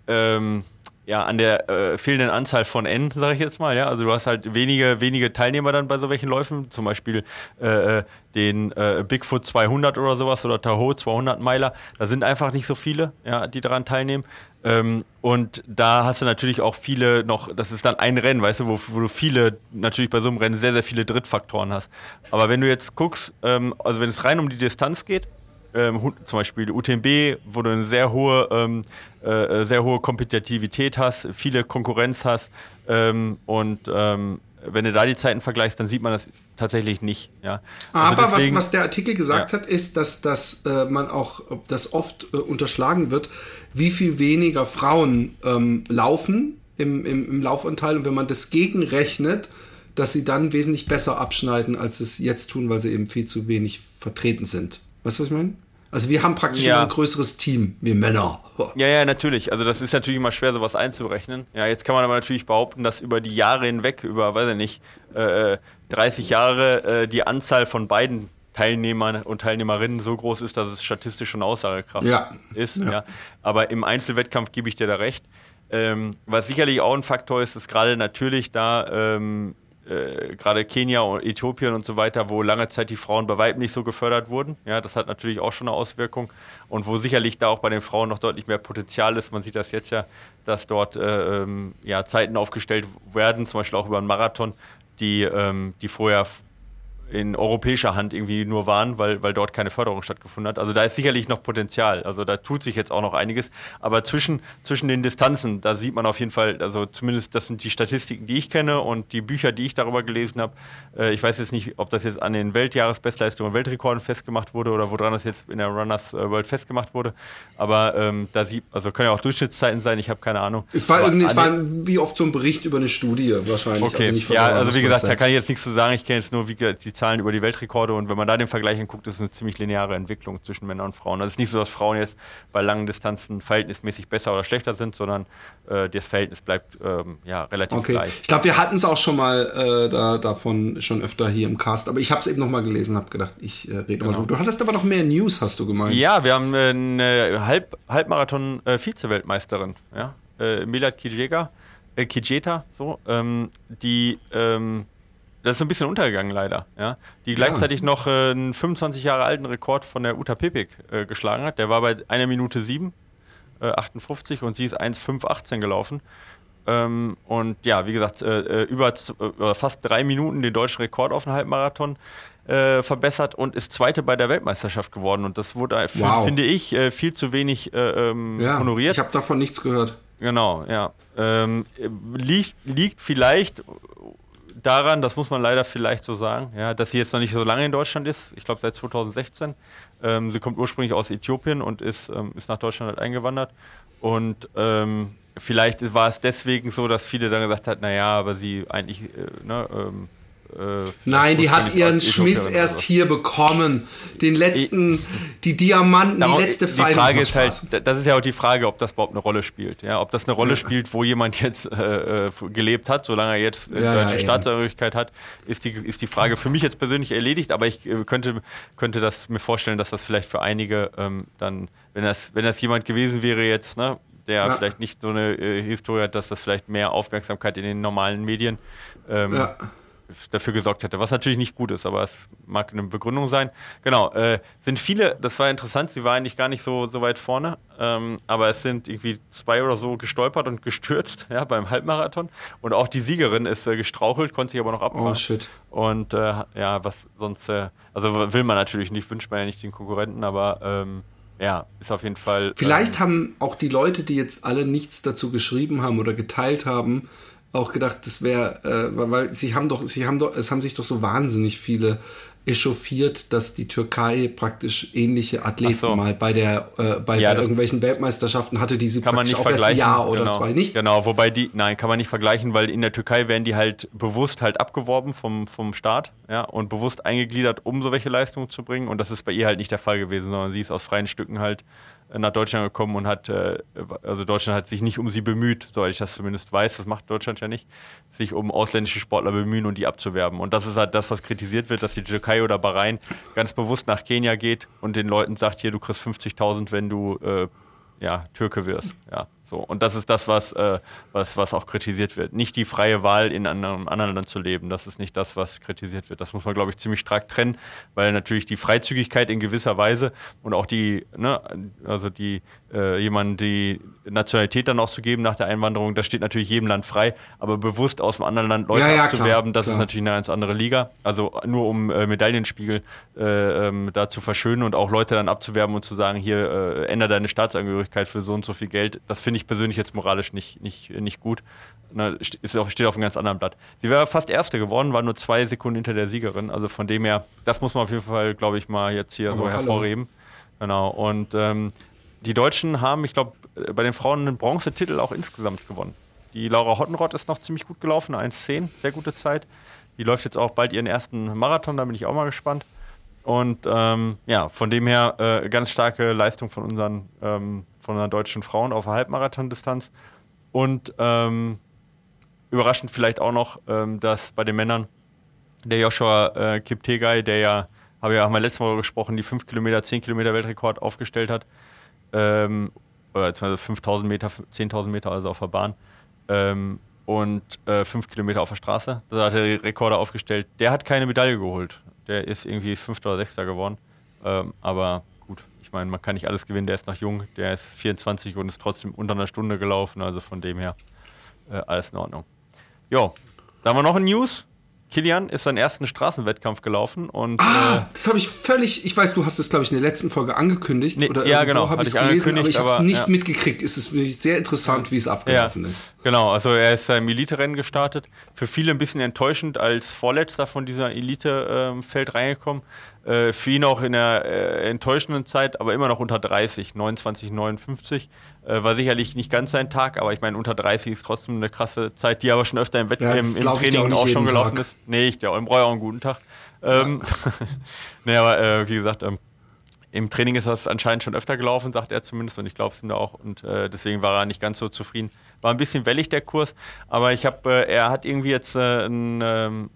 ähm, ja, an der äh, fehlenden Anzahl von N, sage ich jetzt mal. Ja? Also du hast halt wenige, wenige Teilnehmer dann bei so welchen Läufen, zum Beispiel äh, äh, den äh, Bigfoot 200 oder sowas oder Tahoe 200 Meiler. Da sind einfach nicht so viele, ja, die daran teilnehmen. Ähm, und da hast du natürlich auch viele noch, das ist dann ein Rennen, weißt du, wo, wo du viele, natürlich bei so einem Rennen sehr, sehr viele Drittfaktoren hast. Aber wenn du jetzt guckst, ähm, also wenn es rein um die Distanz geht, ähm, zum Beispiel UTMB, wo du eine sehr hohe, ähm, äh, äh, sehr hohe Kompetitivität hast, viele Konkurrenz hast ähm, und ähm, wenn du da die Zeiten vergleichst, dann sieht man das tatsächlich nicht. Ja. Also Aber deswegen- was, was der Artikel gesagt Ja. hat, ist, dass, dass äh, man auch, das oft äh, unterschlagen wird, wie viel weniger Frauen ähm, laufen im, im, im Laufanteil und wenn man das gegenrechnet, dass sie dann wesentlich besser abschneiden, als es jetzt tun, weil sie eben viel zu wenig vertreten sind. Weißt du, was ich meine? Also wir haben praktisch Ja. ein größeres Team, wir Männer. *laughs* Ja, ja, natürlich. Also das ist natürlich immer schwer, sowas einzurechnen. Ja, jetzt kann man aber natürlich behaupten, dass über die Jahre hinweg, über, weiß ich nicht, äh, 30 Jahre äh, die Anzahl von beiden Teilnehmern und Teilnehmerinnen so groß ist, dass es statistisch schon Aussagekraft Ja. ist. Ja. Ja. Aber im Einzelwettkampf gebe ich dir da recht. Ähm, was sicherlich auch ein Faktor ist, ist gerade natürlich da ähm, äh, gerade Kenia und Äthiopien und so weiter, wo lange Zeit die Frauen bei weitem nicht so gefördert wurden. Ja, das hat natürlich auch schon eine Auswirkung. Und wo sicherlich da auch bei den Frauen noch deutlich mehr Potenzial ist. Man sieht das jetzt ja, dass dort äh, ähm, ja, Zeiten aufgestellt werden, zum Beispiel auch über einen Marathon, die, ähm, die vorher in europäischer Hand irgendwie nur waren, weil, weil dort keine Förderung stattgefunden hat. Also da ist sicherlich noch Potenzial. Also da tut sich jetzt auch noch einiges. Aber zwischen, zwischen den Distanzen, da sieht man auf jeden Fall, also zumindest das sind die Statistiken, die ich kenne und die Bücher, die ich darüber gelesen habe. Äh, ich weiß jetzt nicht, ob das jetzt an den Weltjahresbestleistungen und Weltrekorden festgemacht wurde oder woran das jetzt in der Runners äh, World festgemacht wurde. Aber ähm, da sieht, also können ja auch Durchschnittszeiten sein, ich habe keine Ahnung. Es war irgendwie, es war wie oft so ein Bericht über eine Studie wahrscheinlich. Okay, nicht von ja, also wie gesagt, da kann ich jetzt nichts zu sagen. Ich kenne jetzt nur wie die Zahlen über die Weltrekorde und wenn man da den Vergleich anguckt, ist es eine ziemlich lineare Entwicklung zwischen Männern und Frauen. Also es ist nicht so, dass Frauen jetzt bei langen Distanzen verhältnismäßig besser oder schlechter sind, sondern äh, das Verhältnis bleibt ähm, ja relativ Okay. gleich. Ich glaube, wir hatten es auch schon mal äh, da, davon schon öfter hier im Cast, aber ich habe es eben noch mal gelesen, habe gedacht, ich äh, rede mal. Du, du hattest aber noch mehr News, hast du gemeint. Ja, wir haben äh, eine Halb Halbmarathon-Vize-Weltmeisterin, ja? äh, Milad Kijega, äh, Kijeta, so, ähm, die ähm, das ist ein bisschen untergegangen leider, ja? die gleichzeitig noch äh, einen 25 Jahre alten Rekord von der Uta Pepik äh, geschlagen hat. Der war bei einer Minute 7, äh, 58 und sie ist 1,518 gelaufen. Ähm, und ja, wie gesagt, äh, äh, über äh, fast drei Minuten den deutschen Rekord auf den Halbmarathon verbessert und ist Zweite bei der Weltmeisterschaft geworden. Und das wurde, Wow. finde ich, viel zu wenig äh, ähm, ja honoriert. ich habe davon nichts gehört. Genau, ja. Ähm, liegt, liegt vielleicht daran, das muss man leider vielleicht so sagen, ja, dass sie jetzt noch nicht so lange in Deutschland ist. Ich glaube seit 2016. Ähm, sie kommt ursprünglich aus Äthiopien und ist, ähm, ist nach Deutschland halt eingewandert. Und ähm, vielleicht war es deswegen so, dass viele dann gesagt haben, naja, aber sie eigentlich, äh, ne, ähm, äh, Nein, die hat ihren Schmiss erst hier bekommen. Den letzten, die Diamanten, die letzte die Feinde. Frage Macht ist halt, das ist ja auch die Frage, ob das überhaupt eine Rolle spielt. Ja, ob das eine Rolle spielt, wo jemand jetzt äh, äh, gelebt hat, solange er jetzt äh, Ja, ja, deutsche eben. Staatsangehörigkeit hat, ist die, ist die Frage für mich jetzt persönlich erledigt, aber ich äh, könnte, könnte das mir vorstellen, dass das vielleicht für einige ähm, dann, wenn das, wenn das jemand gewesen wäre jetzt, ne, der Ja. vielleicht nicht so eine äh, Historie hat, dass das vielleicht mehr Aufmerksamkeit in den normalen Medien ähm, Ja. Dafür gesorgt hätte, was natürlich nicht gut ist, aber es mag eine Begründung sein. Genau, äh, sind viele, das war interessant, sie war eigentlich gar nicht so, so weit vorne, ähm, aber es sind irgendwie zwei oder so gestolpert und *laughs* gestürzt ja, beim Halbmarathon und auch die Siegerin ist äh, gestrauchelt, konnte sich aber noch abfahren. Oh shit. Und äh, ja, was sonst, äh, also will man natürlich nicht, wünscht man ja nicht den Konkurrenten, aber ähm, ja, ist auf jeden Fall. Vielleicht ähm, haben auch die Leute, die jetzt alle nichts dazu geschrieben haben oder geteilt haben, auch gedacht, das wäre, äh, weil, sie haben doch, sie haben doch, es haben sich doch so wahnsinnig viele echauffiert, dass die Türkei praktisch ähnliche Athleten so. mal bei der, äh, bei, Ja, irgendwelchen Weltmeisterschaften hatte, die sie kann man praktisch nicht auch erst ein vergleichen. Jahr oder genau. zwei nicht. Genau, wobei die, nein, kann man nicht vergleichen, weil in der Türkei werden die halt bewusst halt abgeworben vom, vom Staat, ja, und bewusst eingegliedert, um so welche Leistungen zu bringen. Und das ist bei ihr halt nicht der Fall gewesen, sondern sie ist aus freien Stücken halt nach Deutschland gekommen und hat, äh, also Deutschland hat sich nicht um sie bemüht, soweit ich das zumindest weiß, das macht Deutschland ja nicht, sich um ausländische Sportler bemühen und die abzuwerben. Und das ist halt das, was kritisiert wird, dass die Türkei oder Bahrain ganz bewusst nach Kenia geht und den Leuten sagt, hier, du kriegst 50.000, wenn du äh, ja, Türke wirst. Ja, so. Und das ist das, was, äh, was, was auch kritisiert wird. Nicht die freie Wahl, in einem anderen Land zu leben. Das ist nicht das, was kritisiert wird. Das muss man, glaube ich, ziemlich stark trennen, weil natürlich die Freizügigkeit in gewisser Weise und auch die, ne, also die, äh, jemanden die Nationalität dann auch zu geben nach der Einwanderung, das steht natürlich jedem Land frei, aber bewusst aus einem anderen Land Leute Ja, ja, abzuwerben, das klar. ist natürlich eine ganz andere Liga. Also nur um äh, Medaillenspiegel äh, ähm, da zu verschönen und auch Leute dann abzuwerben und zu sagen, hier äh, ändere deine Staatsangehörigkeit für so und so viel Geld. Das finde ich persönlich jetzt moralisch nicht, nicht, nicht gut. Na, st- ist auf, steht auf einem ganz anderen Blatt. Sie wäre fast Erste geworden, war nur zwei Sekunden hinter der Siegerin. Also von dem her, das muss man auf jeden Fall, glaube ich, mal jetzt hier so Aber hallo. hervorheben. Genau. Und ähm, die Deutschen haben, ich glaube, bei den Frauen einen Bronzetitel auch insgesamt gewonnen. Die Laura Hottenrott ist noch ziemlich gut gelaufen, 1,10, sehr gute Zeit. Die läuft jetzt auch bald ihren ersten Marathon, da bin ich auch mal gespannt. Und ähm, ja, von dem her äh, ganz starke Leistung von unseren, ähm, von unseren deutschen Frauen auf Halbmarathon-Distanz. Und ähm, überraschend vielleicht auch noch, ähm, dass bei den Männern der Joshua äh, Kiptegei, der ja, habe ich ja auch mal letzte Woche gesprochen, die 5 Kilometer, 10 Kilometer Weltrekord aufgestellt hat, ähm, oder beziehungsweise 5000 Meter, 10.000 Meter also auf der Bahn ähm, und äh, 5 Kilometer auf der Straße. Da hat er die Rekorde aufgestellt. Der hat keine Medaille geholt. Der ist irgendwie Fünfter oder Sechster geworden. Ähm, aber gut, ich meine, man kann nicht alles gewinnen. Der ist noch jung, der ist 24 und ist trotzdem unter einer Stunde gelaufen. Also von dem her äh, alles in Ordnung. Jo, da haben wir noch ein News. Kilian ist seinen ersten Straßenwettkampf gelaufen und Ah, äh, das habe ich völlig, ich weiß, du hast es, glaube ich, in der letzten Folge angekündigt. Nee, oder ja, genau, habe ich es gelesen, aber ich habe es nicht ja. mitgekriegt. Es ist wirklich sehr interessant, wie es abgelaufen ist. Genau, also er ist im Elite-Rennen gestartet. Für viele ein bisschen enttäuschend als Vorletzter von dieser Elite-Feld reingekommen. Äh, für ihn auch in der äh, enttäuschenden Zeit, aber immer noch unter 30, 29, 59. Äh, war sicherlich nicht ganz sein Tag, aber ich meine, unter 30 ist trotzdem eine krasse Zeit, die aber schon öfter im, Wett Ja, im, im ja Training auch auch, schon gelaufen Tag. ist. Nee, ich, der brauche auch einen guten Tag. Ähm, *laughs* nee, aber äh, wie gesagt, ähm, im Training ist das anscheinend schon öfter gelaufen, sagt er zumindest, und ich glaube es ihm da auch. Und äh, deswegen war er nicht ganz so zufrieden. War ein bisschen wellig der Kurs, aber ich habe, äh, er hat irgendwie jetzt äh, ein, ähm,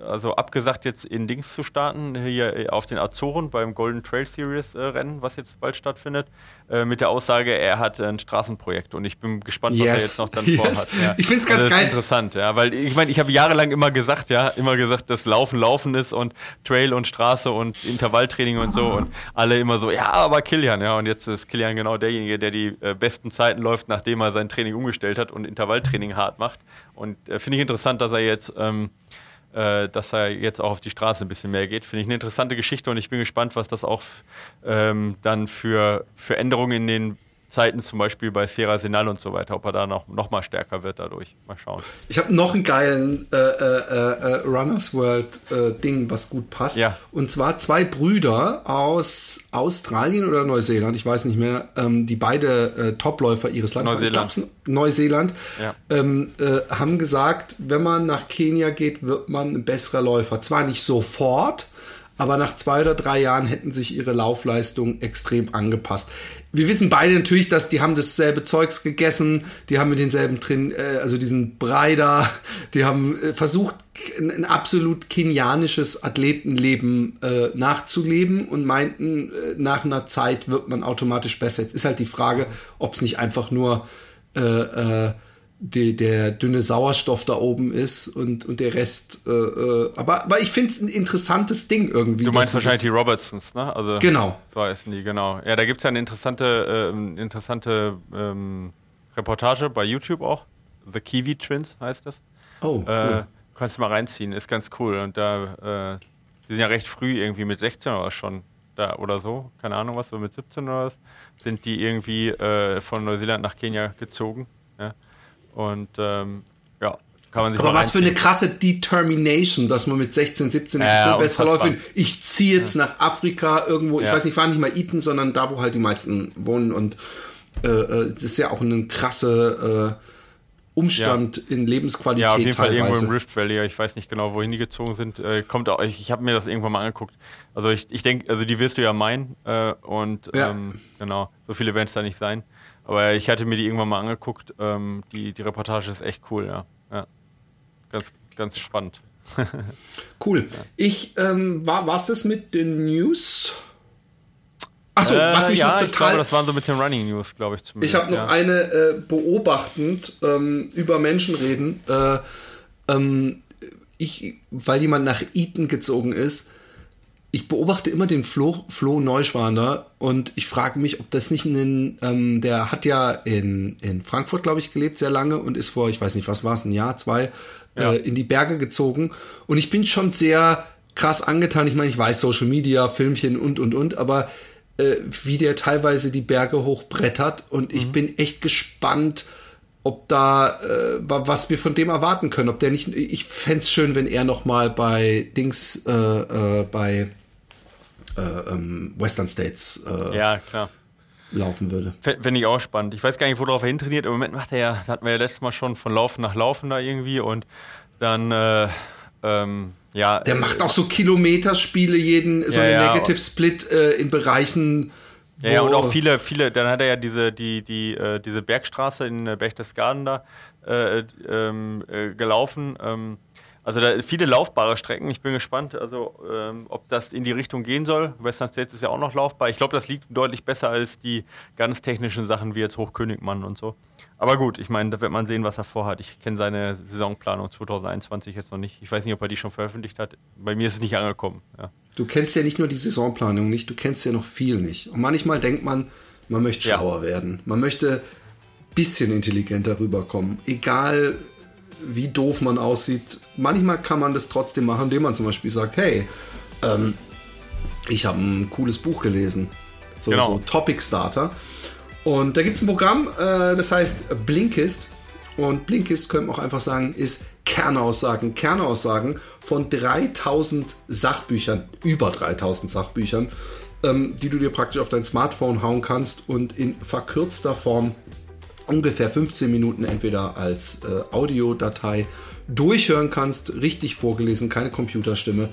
also abgesagt, jetzt in Dings zu starten, hier äh, auf den Azoren beim Golden Trail Series äh, Rennen, was jetzt bald stattfindet, äh, mit der Aussage, er hat ein Straßenprojekt und ich bin gespannt, was er Yes. jetzt noch dann Yes. vorhat. Ja. Ich find's ganz das geil. Interessant, ja, weil ich meine, ich habe jahrelang immer gesagt, ja, immer gesagt, dass Laufen Laufen ist und Trail und Straße und Intervalltraining und so und alle immer so, ja, aber Kilian, ja, und jetzt ist Kilian genau derjenige, der die äh, besten Zeiten läuft, nachdem er sein Training umgestellt hat und Intervalltraining hart macht. Und äh, finde ich interessant, dass er jetzt ähm, äh, dass er jetzt auch auf die Straße ein bisschen mehr geht. Finde ich eine interessante Geschichte und ich bin gespannt, was das auch ähm, dann für, für Änderungen in den Zeiten, zum Beispiel bei Sierra Senal und so weiter, ob er da noch, noch mal stärker wird dadurch. Mal schauen. Ich habe noch einen geilen äh, äh, äh, Runners World äh, Ding, was gut passt. Ja. Und zwar zwei Brüder aus Australien oder Neuseeland, ich weiß nicht mehr, ähm, die beide äh, Topläufer ihres Landes Neuseeland. glaub's, Neuseeland Ja. ähm, äh, haben gesagt, wenn man nach Kenia geht, wird man ein besserer Läufer. Zwar nicht sofort, aber nach zwei oder drei Jahren hätten sich ihre Laufleistung extrem angepasst. Wir wissen beide natürlich, dass die haben dasselbe Zeugs gegessen, die haben mit denselben drin, äh, also diesen Brei da, die haben äh, versucht, ein, ein absolut kenianisches Athletenleben äh, nachzuleben und meinten, äh, nach einer Zeit wird man automatisch besser. Jetzt ist halt die Frage, ob es nicht einfach nur äh, äh, die, der dünne Sauerstoff da oben ist und, und der Rest. Äh, äh, aber, aber ich finde es ein interessantes Ding irgendwie. Du meinst wahrscheinlich die Robertsons, ne? Also, Genau. So heißen die, genau. Ja, da gibt es ja eine interessante, ähm, interessante ähm, Reportage bei YouTube auch. The Kiwi Twins heißt das. oh, cool. Äh, kannst du mal reinziehen, ist ganz cool. Und da, äh, die sind ja recht früh irgendwie mit 16 oder schon da oder so, keine Ahnung was, so mit 17 oder was, sind die irgendwie äh, von Neuseeland nach Kenia gezogen. Ja? Und ähm, ja, kann man sich aber was für eine krasse Determination, dass man mit 16, 17 Ja, bin besser läuft. Ich ziehe jetzt nach Afrika irgendwo, ich Ja. weiß nicht, fahren nicht mal Eton, sondern da, wo halt die meisten wohnen. Und äh, äh, das ist ja auch ein krasse äh, Umstand in Lebensqualität Ja, auf jeden Fall irgendwo teilweise. im Rift Valley. Ich weiß nicht genau, wohin die gezogen sind. Äh, kommt auch, ich, ich habe mir das irgendwann mal angeguckt. Also ich, ich denke, also die wirst du ja meinen. Äh, und Ja. ähm, genau, so viele werden es da nicht sein. Aber ich hatte mir die irgendwann mal angeguckt. Ähm, die, die Reportage ist echt cool, ja. ja. Ganz, ganz spannend. *laughs* Cool. Ich, ähm, war war's das mit den News? Achso, Äh, was mich ja, noch ich glaube, total das waren so mit den Running News, glaube ich zumindest. Ich habe noch ja. eine äh, beobachtend ähm, über Menschen reden. Äh, ähm, ich, weil jemand nach Eton gezogen ist. Ich beobachte immer den Flo, Flo Neuschwander und ich frage mich, ob das nicht ein, ähm, der hat ja in, in Frankfurt, glaube ich, gelebt sehr lange und ist vor, ich weiß nicht, was war es, ein Jahr, zwei, Ja. äh, in die Berge gezogen. Und ich bin schon sehr krass angetan. Ich meine, ich weiß Social Media, Filmchen und, und, und, aber äh, wie der teilweise die Berge hochbrettert und ich bin echt gespannt, ob da äh, wa- was wir von dem erwarten können. Ob der nicht, ich fänd's schön, wenn er noch mal bei Dings, äh, äh, bei äh, ähm, Western States äh, Ja, klar. laufen würde. Fände ich auch spannend. Ich weiß gar nicht, worauf er hintrainiert. Im Moment macht er ja, hatten wir ja letztes Mal schon von Laufen nach Laufen da irgendwie und dann äh, ähm, ja. Der macht auch so Kilometerspiele, jeden, so Ja, eine ja. Negative Split in Bereichen. Ja, ja, und auch viele, viele, dann hat er ja diese, die, die, äh, diese Bergstraße in äh, Berchtesgaden da äh, ähm, äh, gelaufen. Ähm, also da viele laufbare Strecken. Ich bin gespannt, also ähm, ob das in die Richtung gehen soll. Western States ist ja auch noch laufbar. Ich glaube, das liegt deutlich besser als die ganz technischen Sachen wie jetzt Hochkönigmann und so. Aber gut, ich meine, da wird man sehen, was er vorhat. Ich kenne seine Saisonplanung 2021 jetzt noch nicht. Ich weiß nicht, ob er die schon veröffentlicht hat. Bei mir ist es nicht angekommen. Ja. Du kennst ja nicht nur die Saisonplanung nicht, du kennst ja noch viel nicht. Und manchmal denkt man, man möchte Ja. schlauer werden. Man möchte ein bisschen intelligenter rüberkommen. Egal wie doof man aussieht. Manchmal kann man das trotzdem machen, indem man zum Beispiel sagt, hey, ähm, ich habe ein cooles Buch gelesen. So, Genau. so Topic Starter. Und da gibt es ein Programm, äh, das heißt Blinkist. Und Blinkist können wir auch einfach sagen, ist Kernaussagen, Kernaussagen von 3000 Sachbüchern, über 3000 Sachbüchern, ähm, die du dir praktisch auf dein Smartphone hauen kannst und in verkürzter Form ungefähr 15 Minuten entweder als äh, Audiodatei durchhören kannst, richtig vorgelesen, keine Computerstimme,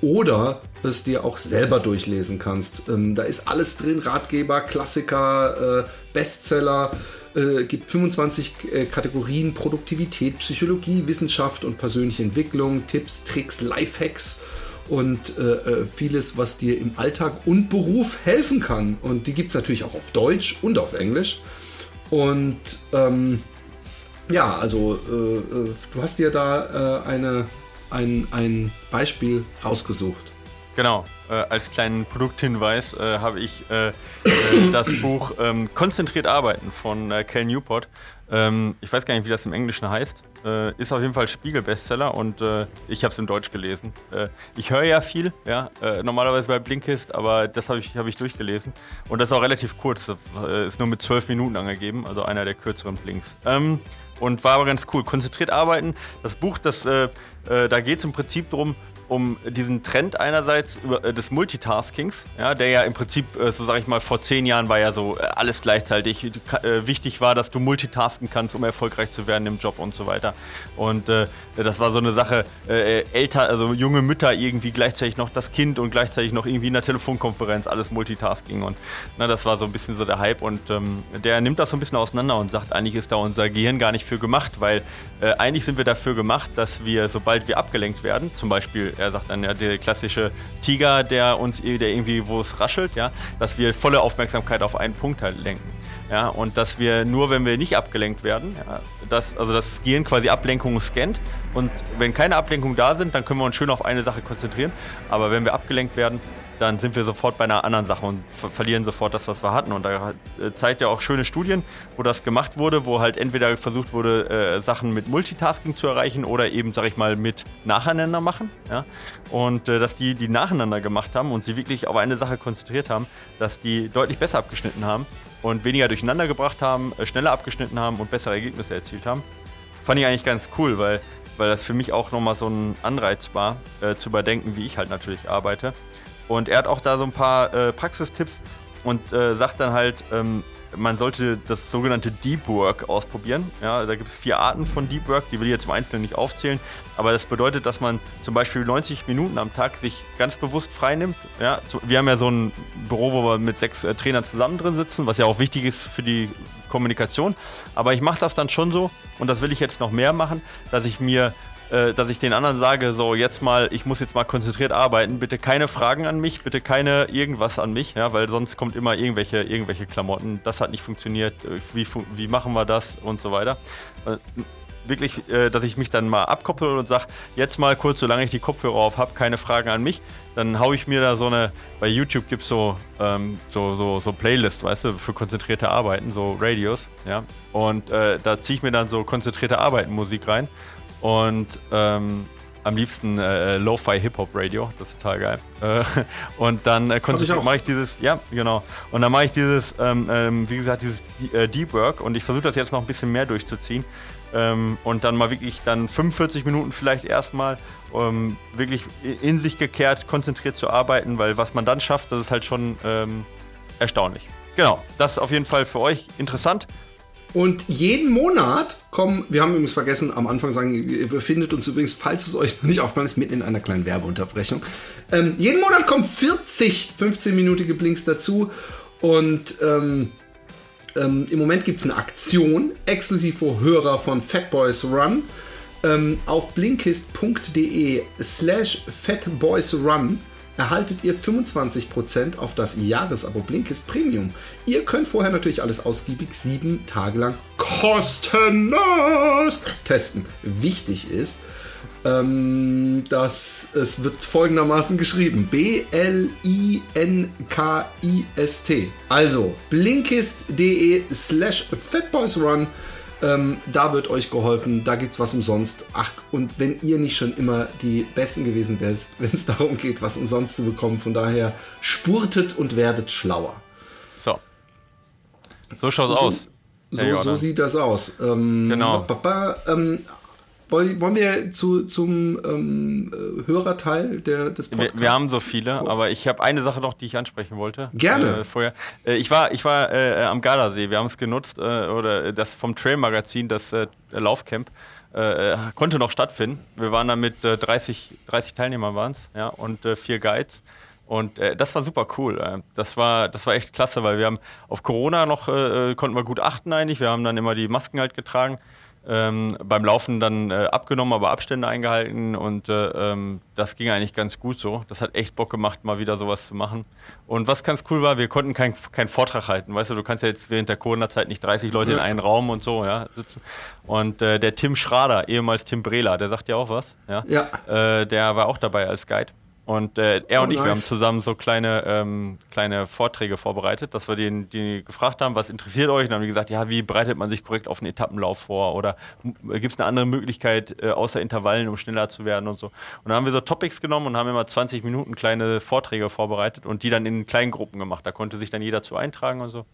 oder es dir auch selber durchlesen kannst. Ähm, da ist alles drin, Ratgeber, Klassiker, äh, Bestseller, äh, gibt 25 äh, Kategorien, Produktivität, Psychologie, Wissenschaft und persönliche Entwicklung, Tipps, Tricks, Lifehacks und äh, äh, vieles, was dir im Alltag und Beruf helfen kann. Und die gibt es natürlich auch auf Deutsch und auf Englisch. Und ähm, ja, also äh, äh, du hast dir da eine, ein, ein Beispiel rausgesucht. Genau, äh, als kleinen Produkthinweis äh, habe ich äh, äh, das Buch ähm, Konzentriert arbeiten von äh, Cal Newport. Ähm, ich weiß gar nicht, wie das im Englischen heißt. Äh, ist auf jeden Fall Spiegel-Bestseller und äh, ich habe es in Deutsch gelesen. Ich höre ja viel, ja, normalerweise bei Blinkist, aber das habe ich, hab ich durchgelesen. Und das ist auch relativ kurz, das ist nur mit zwölf Minuten angegeben, also einer der kürzeren Blinks. Ähm, und war aber ganz cool. Konzentriert arbeiten. Das Buch, das, da geht es im Prinzip darum, um diesen Trend einerseits äh, des Multitaskings, ja, der ja im Prinzip, äh, so sage ich mal, vor zehn Jahren war ja so äh, alles gleichzeitig. Wichtig war, dass du multitasken kannst, um erfolgreich zu werden im Job und so weiter. Und äh, das war so eine Sache, äh, älter, also junge Mütter irgendwie gleichzeitig noch das Kind und gleichzeitig noch irgendwie in der Telefonkonferenz, alles Multitasking. Und na, das war so ein bisschen so der Hype. Und ähm, der nimmt das so ein bisschen auseinander und sagt, eigentlich ist da unser Gehirn gar nicht für gemacht, weil eigentlich sind wir dafür gemacht, dass wir, sobald wir abgelenkt werden, zum Beispiel, er sagt dann ja, der klassische Tiger, der uns, der irgendwie, wo es raschelt, ja, dass wir volle Aufmerksamkeit auf einen Punkt halt lenken. Ja, und dass wir nur, wenn wir nicht abgelenkt werden, ja, dass, also das Gehirn quasi Ablenkungen scannt und wenn keine Ablenkungen da sind, dann können wir uns schön auf eine Sache konzentrieren. Aber wenn wir abgelenkt werden, dann sind wir sofort bei einer anderen Sache und ver verlieren sofort das, was wir hatten. Und da äh, zeigt er auch schöne Studien, wo das gemacht wurde, wo halt entweder versucht wurde, äh, Sachen mit Multitasking zu erreichen oder eben, sag ich mal, mit nacheinander machen. Ja? Und äh, dass die, die nacheinander gemacht haben und sie wirklich auf eine Sache konzentriert haben, dass die deutlich besser abgeschnitten haben und weniger durcheinander gebracht haben, äh, schneller abgeschnitten haben und bessere Ergebnisse erzielt haben. Fand ich eigentlich ganz cool, weil, weil das für mich auch nochmal so ein Anreiz war, äh, zu überdenken, wie ich halt natürlich arbeite. Und er hat auch da so ein paar äh, Praxistipps und äh, sagt dann halt, ähm, man sollte das sogenannte Deep Work ausprobieren. Ja, da gibt es vier Arten von Deep Work, die will ich jetzt im Einzelnen nicht aufzählen. Aber das bedeutet, dass man zum Beispiel 90 Minuten am Tag sich ganz bewusst freinimmt. Ja, wir haben ja so ein Büro, wo wir mit sechs äh, Trainern zusammen drin sitzen, was ja auch wichtig ist für die Kommunikation. Aber ich mache das dann schon so, und das will ich jetzt noch mehr machen, dass ich mir äh, dass ich den anderen sage, so jetzt mal, ich muss jetzt mal konzentriert arbeiten, bitte keine Fragen an mich, bitte keine irgendwas an mich, ja, weil sonst kommt immer irgendwelche, irgendwelche Klamotten, das hat nicht funktioniert, äh, wie, wie machen wir das und so weiter. Äh, Wirklich, dass ich mich dann mal abkoppel und sage, jetzt mal kurz, solange ich die Kopfhörer auf habe, keine Fragen an mich, dann haue ich mir da so eine, bei YouTube gibt es so, ähm, so, so, so Playlist, weißt du, für konzentrierte Arbeiten, so Radios, ja, und äh, da ziehe ich mir dann so konzentrierte Arbeiten Musik rein und ähm, am liebsten äh, Lo-Fi Hip-Hop Radio, das ist total geil. Äh, *laughs* und dann äh, mache ich dieses, ja, genau. Und dann mache ich dieses, ähm, ähm, wie gesagt, dieses äh, Deep Work und ich versuche das jetzt noch ein bisschen mehr durchzuziehen. Ähm, und dann mal wirklich dann 45 Minuten vielleicht erstmal wirklich in sich gekehrt, konzentriert zu arbeiten, weil was man dann schafft, das ist halt schon ähm, erstaunlich. Genau, das ist auf jeden Fall für euch interessant. Und jeden Monat kommen, wir haben übrigens vergessen, am Anfang sagen, ihr befindet uns übrigens, falls es euch noch nicht aufgefallen ist, mitten in einer kleinen Werbeunterbrechung. Ähm, jeden Monat kommen 40 15-minütige Blinks dazu. Und ähm, ähm, im Moment gibt es eine Aktion, exklusiv für Hörer von Fatboys Run. Ähm, auf blinkist.de slash fatboysrun erhaltet ihr 25% auf das Jahresabo Blinkist Premium. Ihr könnt vorher natürlich alles ausgiebig sieben Tage lang kostenlos testen. Wichtig ist, ähm, dass es wird folgendermaßen geschrieben: B-L-I-N-K-I-S-T. Also blinkist.de slash fatboysrun. Ähm, da wird euch geholfen, da gibt es was umsonst. Ach, und wenn ihr nicht schon immer die Besten gewesen wärt, *laughs* wenn es darum geht, was umsonst zu bekommen, von daher spurtet und werdet schlauer. So. So schaut's So- aus. So, so sieht das aus. Ähm, Genau. Papa, ähm, wollen wir zu, zum ähm, äh, Hörerteil der, des Wir, Podcasts? wir haben so viele, aber ich habe eine Sache noch, die ich ansprechen wollte. Gerne. Äh, vorher. Äh, ich war, ich war äh, am Gardasee. Wir haben es genutzt, äh, oder das vom Trail-Magazin, das äh, Laufcamp, äh, konnte noch stattfinden. Wir waren da mit äh, 30, 30 Teilnehmern waren es, ja, und äh, vier Guides. Und äh, das war super cool. Äh. Das war, das war echt klasse, weil wir haben auf Corona noch äh, konnten wir gut achten eigentlich. Wir haben dann immer die Masken halt getragen. Ähm, beim Laufen dann äh, abgenommen, aber Abstände eingehalten und äh, ähm, das ging eigentlich ganz gut so. Das hat echt Bock gemacht, mal wieder sowas zu machen. Und was ganz cool war, wir konnten keinen kein Vortrag halten. Weißt du, du kannst ja jetzt während der Corona-Zeit nicht 30 Leute in Ja. einen Raum und so ja, sitzen. Und äh, der Tim Schrader, ehemals Tim Brela, der sagt ja auch was. Ja, Ja. Äh, der war auch dabei als Guide. Und äh, er Oh, und ich, wir haben nice. zusammen zusammen so kleine, ähm, kleine Vorträge vorbereitet, dass wir den, die gefragt haben, was interessiert euch? Und dann haben die gesagt, ja, wie bereitet man sich korrekt auf einen Etappenlauf vor? Oder gibt es eine andere Möglichkeit, äh, außer Intervallen, um schneller zu werden und so? Und dann haben wir so Topics genommen und haben immer 20 Minuten kleine Vorträge vorbereitet und die dann in kleinen Gruppen gemacht. Da konnte sich dann jeder zu eintragen und so.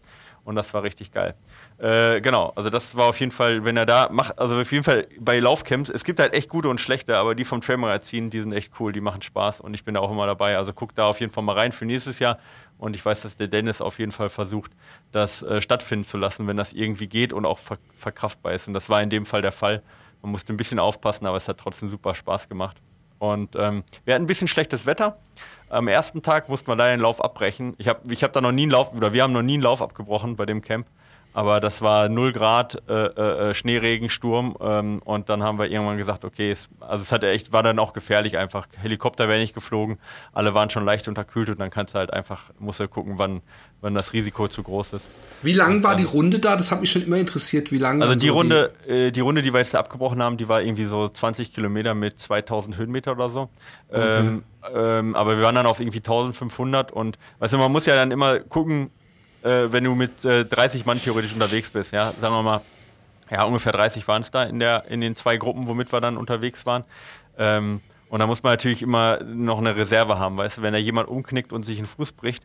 Und das war richtig geil. Äh, genau, also das war auf jeden Fall, wenn er da macht, also auf jeden Fall bei Laufcamps, es gibt halt echt gute und schlechte, aber die vom Trailmagazin, die sind echt cool, die machen Spaß und ich bin da auch immer dabei. Also guck da auf jeden Fall mal rein für nächstes Jahr. Und ich weiß, dass der Dennis auf jeden Fall versucht, das äh, stattfinden zu lassen, wenn das irgendwie geht und auch ver verkraftbar ist. Und das war in dem Fall der Fall. Man musste ein bisschen aufpassen, aber es hat trotzdem super Spaß gemacht. Und ähm, wir hatten ein bisschen schlechtes Wetter. Am ersten Tag mussten wir leider den Lauf abbrechen. Ich habe ich hab da noch nie einen Lauf, oder wir haben noch nie einen Lauf abgebrochen bei dem Camp. Aber das war 0 Grad, äh, äh, Schneeregen, Sturm. Ähm, und dann haben wir irgendwann gesagt, okay, es, also es hat echt, war dann auch gefährlich einfach. Helikopter wäre nicht geflogen, alle waren schon leicht unterkühlt und dann kannst du halt einfach, musst du gucken, wann, wann das Risiko zu groß ist. Wie lang war die Runde da? Das hat mich schon immer interessiert, wie lang Also die so Runde, äh, die Runde, die wir jetzt abgebrochen haben, die war irgendwie so 20 Kilometer mit 2000 Höhenmeter oder so. Ähm, ähm, aber wir waren dann auf irgendwie 1500 und weißt du, man muss ja dann immer gucken, äh, wenn du mit äh, 30 Mann theoretisch unterwegs bist, ja, sagen wir mal, ja, ungefähr 30 waren es da in, der, in den zwei Gruppen, womit wir dann unterwegs waren. Ähm, und da muss man natürlich immer noch eine Reserve haben, weißt du, wenn da jemand umknickt und sich einen Fuß bricht,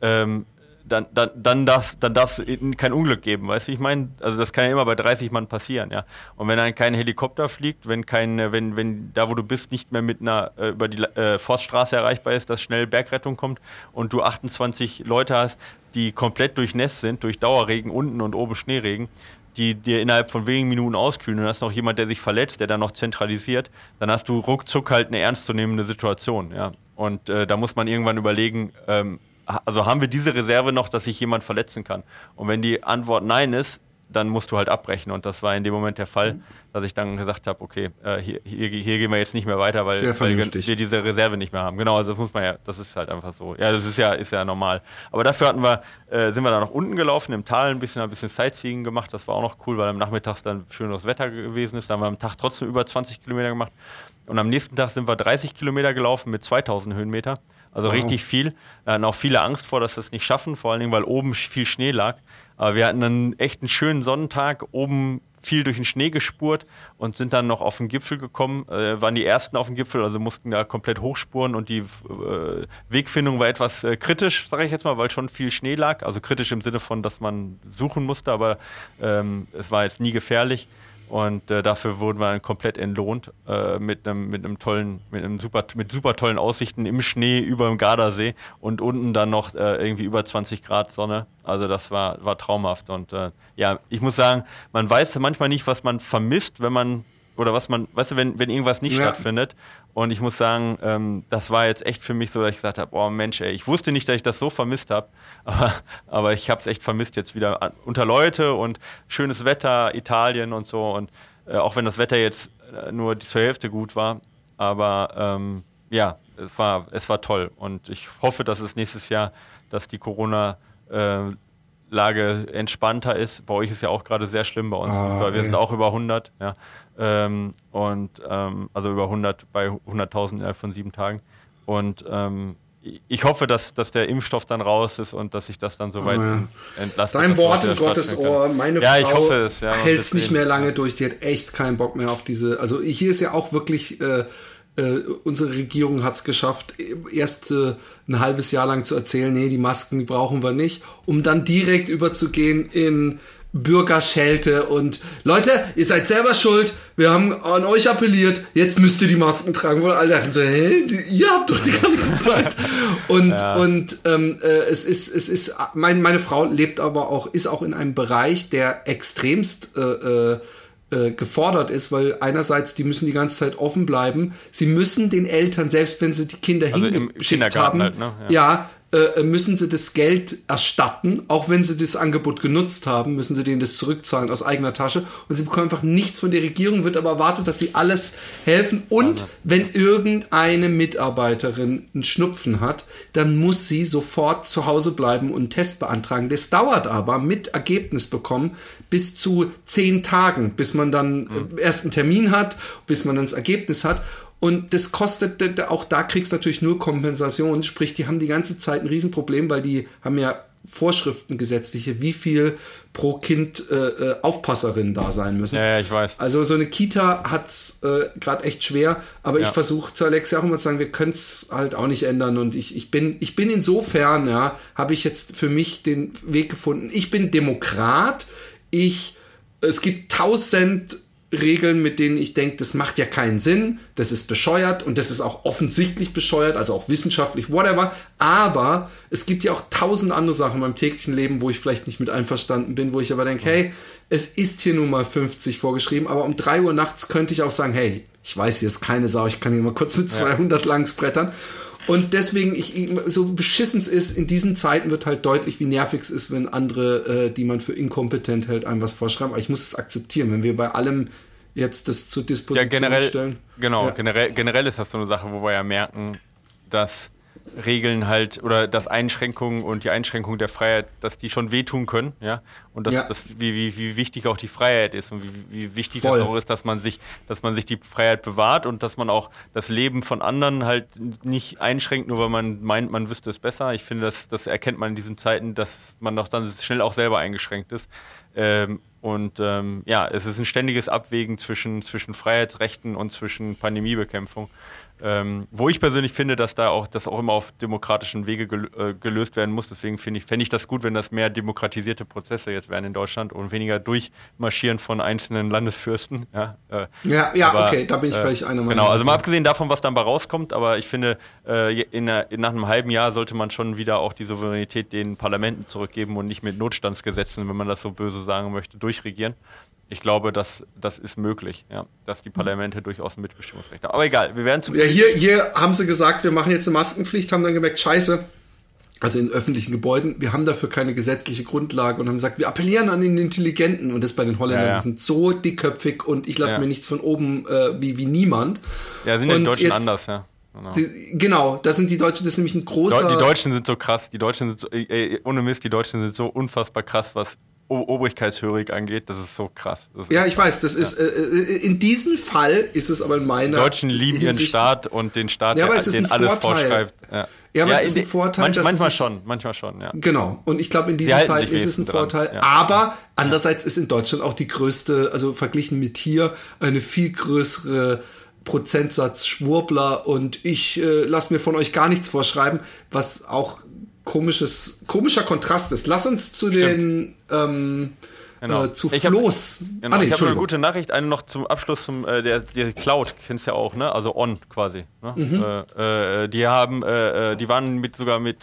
ähm, dann, dann, dann darf dann darf's kein Unglück geben, weißt du, ich meine, also das kann ja immer bei 30 Mann passieren, ja. Und wenn dann kein Helikopter fliegt, wenn kein, äh, wenn, wenn da wo du bist nicht mehr mit einer äh, über die äh, Forststraße erreichbar ist, dass schnell Bergrettung kommt und du 28 Leute hast, die komplett durchnässt sind, durch Dauerregen unten und oben Schneeregen, die dir innerhalb von wenigen Minuten auskühlen und hast noch jemand, der sich verletzt, der dann noch zentralisiert, dann hast du ruckzuck halt eine ernstzunehmende Situation, ja. Und äh, da muss man irgendwann überlegen, ähm, also haben wir diese Reserve noch, dass sich jemand verletzen kann? Und wenn die Antwort nein ist, dann musst du halt abbrechen. Und das war in dem Moment der Fall, dass ich dann gesagt habe, okay, äh, hier, hier, hier gehen wir jetzt nicht mehr weiter, weil, weil wir diese Reserve nicht mehr haben. Genau, also das muss man ja, das ist halt einfach so. Ja, das ist ja, ist ja normal. Aber dafür hatten wir, äh, sind wir dann nach unten gelaufen, im Tal ein bisschen, ein bisschen Sightseeing gemacht. Das war auch noch cool, weil am Nachmittags dann schönes Wetter gewesen ist. Dann haben wir am Tag trotzdem über 20 Kilometer gemacht. Und am nächsten Tag sind wir 30 Kilometer gelaufen mit 2000 Höhenmeter. Also richtig viel. Wir hatten auch viele Angst vor, dass wir es nicht schaffen, vor allen Dingen, weil oben viel Schnee lag. Aber wir hatten einen schönen Sonnentag, oben viel durch den Schnee gespurt und sind dann noch auf den Gipfel gekommen, äh, waren die ersten auf dem Gipfel, also mussten da komplett hochspuren und die äh, Wegfindung war etwas äh, kritisch, sage ich jetzt mal, weil schon viel Schnee lag. Also kritisch im Sinne von, dass man suchen musste, aber ähm, es war jetzt nie gefährlich. Und äh, dafür wurden wir dann komplett entlohnt äh, mit einem mit einem tollen, mit einem super, mit super tollen Aussichten im Schnee über dem Gardasee und unten dann noch äh, irgendwie über 20 Grad Sonne. Also das war, war traumhaft. Und äh, ja, ich muss sagen, man weiß manchmal nicht, was man vermisst, wenn man oder was man, weißt du, wenn, wenn irgendwas nicht ja. stattfindet. Und ich muss sagen, ähm, das war jetzt echt für mich so, dass ich gesagt habe, oh Mensch, ey, ich wusste nicht, dass ich das so vermisst habe, *laughs* aber, aber ich habe es echt vermisst jetzt wieder unter Leute und schönes Wetter, Italien und so. Und äh, auch wenn das Wetter jetzt äh, nur zur Hälfte gut war, aber ähm, ja, es war, es war toll. Und ich hoffe, dass es nächstes Jahr, dass die Corona äh, Lage entspannter ist. Bei euch ist ja auch gerade sehr schlimm bei uns, ah, weil wir ey. sind auch über 100. Ja. Ähm, und ähm, also über 100 bei 100.000 innerhalb von sieben Tagen. Und ähm, ich hoffe, dass, dass der Impfstoff dann raus ist und dass sich das dann soweit oh ja. entlastet. Dein Wort in Gottes Ohr. Meine ja, Frau ja, hält es nicht mehr lange durch. Die hat echt keinen Bock mehr auf diese. Also hier ist ja auch wirklich. Äh, äh, unsere Regierung hat es geschafft, erst äh, ein halbes Jahr lang zu erzählen, nee, die Masken die brauchen wir nicht, um dann direkt überzugehen in Bürgerschelte und Leute, ihr seid selber schuld, wir haben an euch appelliert, jetzt müsst ihr die Masken tragen. Wo alle dachten so, hä, ihr habt doch die ganze Zeit. *laughs* Und, ja. und ähm, äh, es ist, es ist, mein, meine Frau lebt aber auch, ist auch in einem Bereich, der extremst äh, äh, äh gefordert ist, weil einerseits die müssen die ganze Zeit offen bleiben. Sie müssen den Eltern, selbst wenn sie die Kinder also hingeschickt haben, halt, ne? ja. ja äh, müssen sie das Geld erstatten, auch wenn sie das Angebot genutzt haben, müssen sie denen das zurückzahlen aus eigener Tasche. Und sie bekommen einfach nichts von der Regierung, wird aber erwartet, dass sie alles helfen. Und wenn irgendeine Mitarbeiterin einen Schnupfen hat, dann muss sie sofort zu Hause bleiben und einen Test beantragen. Das dauert aber mit Ergebnis bekommen bis zu zehn Tagen, bis man dann mhm. erst einen Termin hat, bis man dann das Ergebnis hat und das kostet, auch da kriegst du natürlich nur Kompensation. Sprich, die haben die ganze Zeit ein Riesenproblem, weil die haben ja Vorschriften gesetzliche, wie viel pro Kind äh, äh, Aufpasserinnen da sein müssen. Ja, ja, ich weiß. Also so eine Kita hat's äh, gerade echt schwer, aber ja. ich versuche zu Alexia auch immer zu sagen, wir können es halt auch nicht ändern und ich, ich bin ich bin insofern, ja, habe ich jetzt für mich den Weg gefunden. Ich bin Demokrat. Ich es gibt tausend Regeln, mit denen ich denke, das macht ja keinen Sinn, das ist bescheuert und das ist auch offensichtlich bescheuert, also auch wissenschaftlich, whatever. Aber es gibt ja auch tausend andere Sachen in meinem täglichen Leben, wo ich vielleicht nicht mit einverstanden bin, wo ich aber denke, hey, es ist hier nun mal 50 vorgeschrieben, aber um 3 Uhr nachts könnte ich auch sagen, hey, ich weiß, hier ist keine Sau, ich kann hier mal kurz mit 200 ja. langs brettern. Und deswegen, ich, so beschissen es ist, in diesen Zeiten wird halt deutlich, wie nervig es ist, wenn andere, äh, die man für inkompetent hält, einem was vorschreiben. Aber ich muss es akzeptieren, wenn wir bei allem jetzt das zur Disposition ja, generell, stellen. Genau, ja. generell, generell ist das so eine Sache, wo wir ja merken, dass Regeln halt oder dass Einschränkungen und die Einschränkung der Freiheit, dass die schon wehtun können, ja. Und dass, ja. Das, wie, wie, wie wichtig auch die Freiheit ist und wie, wie wichtig Voll. das auch ist, dass man sich, dass man sich die Freiheit bewahrt und dass man auch das Leben von anderen halt nicht einschränkt, nur weil man meint, man wüsste es besser. Ich finde, das, das erkennt man in diesen Zeiten, dass man doch dann schnell auch selber eingeschränkt ist. Ähm, und ähm, ja, es ist ein ständiges Abwägen zwischen, zwischen Freiheitsrechten und zwischen Pandemiebekämpfung. Ähm, wo ich persönlich finde, dass da auch das auch immer auf demokratischen Wege gel äh, gelöst werden muss. Deswegen finde ich, fände ich das gut, wenn das mehr demokratisierte Prozesse jetzt wären in Deutschland und weniger durchmarschieren von einzelnen Landesfürsten. Ja, äh, ja, ja aber, okay, da bin ich äh, völlig einer Meinung. Genau, also mal abgesehen davon, was dann bei rauskommt, aber ich finde, äh, in, in, nach einem halben Jahr sollte man schon wieder auch die Souveränität den Parlamenten zurückgeben und nicht mit Notstandsgesetzen, wenn man das so böse sagen möchte, durchregieren ich glaube, dass das ist möglich, ja, dass die Parlamente durchaus ein Mitbestimmungsrecht haben. Aber egal, wir werden zu. Ja, hier, hier haben sie gesagt, wir machen jetzt eine Maskenpflicht, haben dann gemerkt, scheiße, also in öffentlichen Gebäuden, wir haben dafür keine gesetzliche Grundlage und haben gesagt, wir appellieren an den Intelligenten und das bei den Holländern, ja, ja. die sind so dickköpfig und ich lasse ja. mir nichts von oben äh, wie, wie niemand. Ja, sind ja die Deutschen jetzt, anders, ja. Genau. Die, genau, das sind die Deutschen, das ist nämlich ein großer. Die Deutschen sind so krass, die Deutschen sind so, ey, ohne Mist, die Deutschen sind so unfassbar krass, was obrigkeitshörig angeht, das ist so krass. Ist ja, ich weiß, das ja. ist, äh, äh, in diesem Fall ist es aber in meiner. Die Deutschen lieben Hinsicht, ihren Staat und den Staat, ja, aber es ist den ein alles Vorteil. vorschreibt. Ja. Ja, aber ja, es ist ein Vorteil. Manch, manchmal schon, manchmal schon, ja. Genau. Und ich glaube, in dieser Zeit ist es ein Vorteil. Ja. Aber andererseits ist in Deutschland auch die größte, also verglichen mit hier, eine viel größere Prozentsatz Schwurbler und ich äh, lasse mir von euch gar nichts vorschreiben, was auch komisches, komischer Kontrast ist. Lass uns zu Stimmt. den ähm, genau. äh, zu ich Floß. Hab, genau, ah, nee, ich habe eine gute Nachricht, eine noch zum Abschluss zum äh, der, der Cloud, kennst du ja auch, ne? Also On quasi. Ne? Mhm. Äh, äh die haben, äh, äh, die waren mit sogar mit,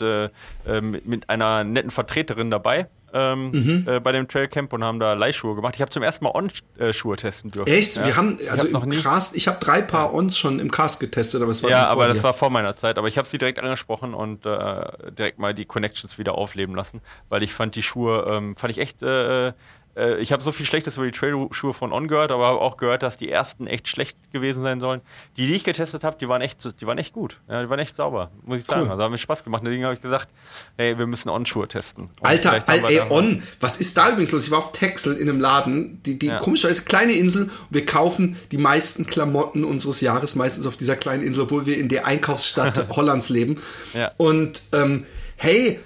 mit, mit einer netten Vertreterin dabei ähm, mhm. äh, bei dem Trailcamp und haben da Leihschuhe gemacht. Ich habe zum ersten Mal On-Schuhe testen dürfen. Echt? Ja. Wir haben, also ich hab im Cast, ich habe drei Paar Ons schon im Cast getestet, aber es war Ja, aber das war vor meiner Zeit. Aber ich habe sie direkt angesprochen und äh, direkt mal die Connections wieder aufleben lassen, weil ich fand die Schuhe, ähm, fand ich echt äh, äh, ich habe so viel Schlechtes über die Trailschuhe von On gehört, aber habe auch gehört, dass die ersten echt schlecht gewesen sein sollen. Die, die ich getestet habe, die waren echt, die waren echt gut. Ja, die waren echt sauber, muss ich sagen. Cool. Also haben mir Spaß gemacht. Deswegen habe ich gesagt, hey, wir müssen On-Schuhe testen. Und Alter, Al ey, On, was ist da übrigens los? Ich war auf Texel in einem Laden, die, die ja. komischerweise kleine Insel und wir kaufen die meisten Klamotten unseres Jahres meistens auf dieser kleinen Insel, obwohl wir in der Einkaufsstadt *laughs* Hollands leben. Ja. Und ähm, hey,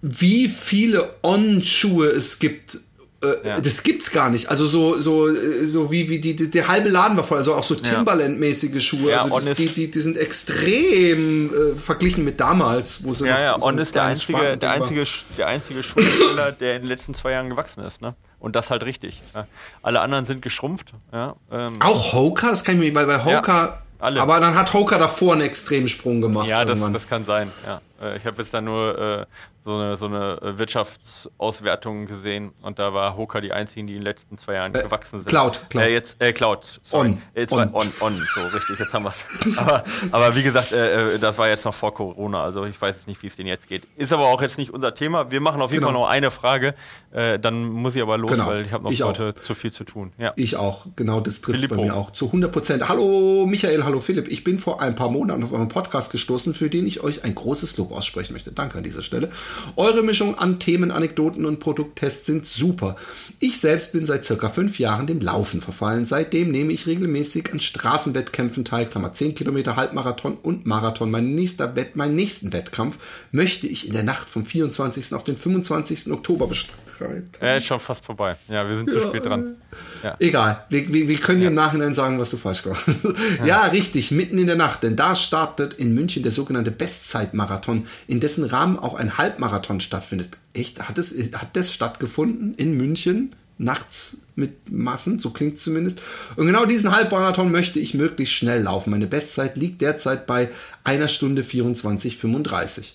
wie viele On-Schuhe es gibt äh, ja. Das gibt's gar nicht. Also so so so wie wie die, die der halbe Laden war voll. Also auch so Timberland-mäßige Schuhe. Ja, also das, die, die die sind extrem äh, verglichen mit damals, wo sie ja ja. So On ist der einzige der einzige der einzige Schuhhersteller, *laughs* der in den letzten zwei Jahren gewachsen ist. Ne? Und das halt richtig. Ja. Alle anderen sind geschrumpft. Ja, ähm. Auch Hoka, das kann ich mir, weil bei Hoka. Alle. Aber dann hat Hoka davor einen extremen Sprung gemacht. Ja, das, das kann sein. Ja. Äh, ich habe jetzt da nur äh, so eine, so eine Wirtschaftsauswertung gesehen und da war Hoka die einzigen, die in den letzten zwei Jahren äh, gewachsen sind. Cloud, Cloud. Äh, jetzt, äh, Cloud, sorry. On. Jetzt on. on, on, so richtig, jetzt haben wir es. aber, aber wie gesagt, äh, äh, das war jetzt noch vor Corona, also ich weiß nicht, wie es denen jetzt geht. Ist aber auch jetzt nicht unser Thema. Wir machen auf jeden genau. Fall noch eine Frage, äh, dann muss ich aber los, genau. weil ich habe noch ich heute auch. zu viel zu tun. Ja. Ich auch, genau, das trifft bei mir auch. Zu 100 Prozent. Hallo Michael, hallo Philipp. Ich bin vor ein paar Monaten auf einen Podcast gestoßen, für den ich euch ein großes Lob aussprechen möchte. Danke an dieser Stelle. Eure Mischung an Themen, Anekdoten und Produkttests sind super. Ich selbst bin seit circa fünf Jahren dem Laufen verfallen. Seitdem nehme ich regelmäßig an Straßenwettkämpfen teil, Klammer 10 Kilometer, Halbmarathon und Marathon. Mein nächster Wett, meinen nächsten Wettkampf möchte ich in der Nacht vom 24. auf den 25. Oktober bestreiten. Er ist schon fast vorbei. Ja, wir sind ja. zu spät dran. Ja. Egal, wir, wir, wir können dir im Nachhinein sagen, was du falsch gemacht hast. ja. ja, richtig, mitten in der Nacht, denn da startet in München der sogenannte Bestzeitmarathon, in dessen Rahmen auch ein Halbmarathon stattfindet. Echt? Hat, es, hat das stattgefunden in München? Nachts mit Massen, so klingt es zumindest. Und genau diesen Halbmarathon möchte ich möglichst schnell laufen. Meine Bestzeit liegt derzeit bei einer Stunde 24,35.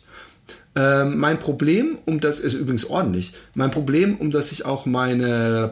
Ähm, mein Problem, um das ist übrigens ordentlich, mein Problem, um das sich auch meine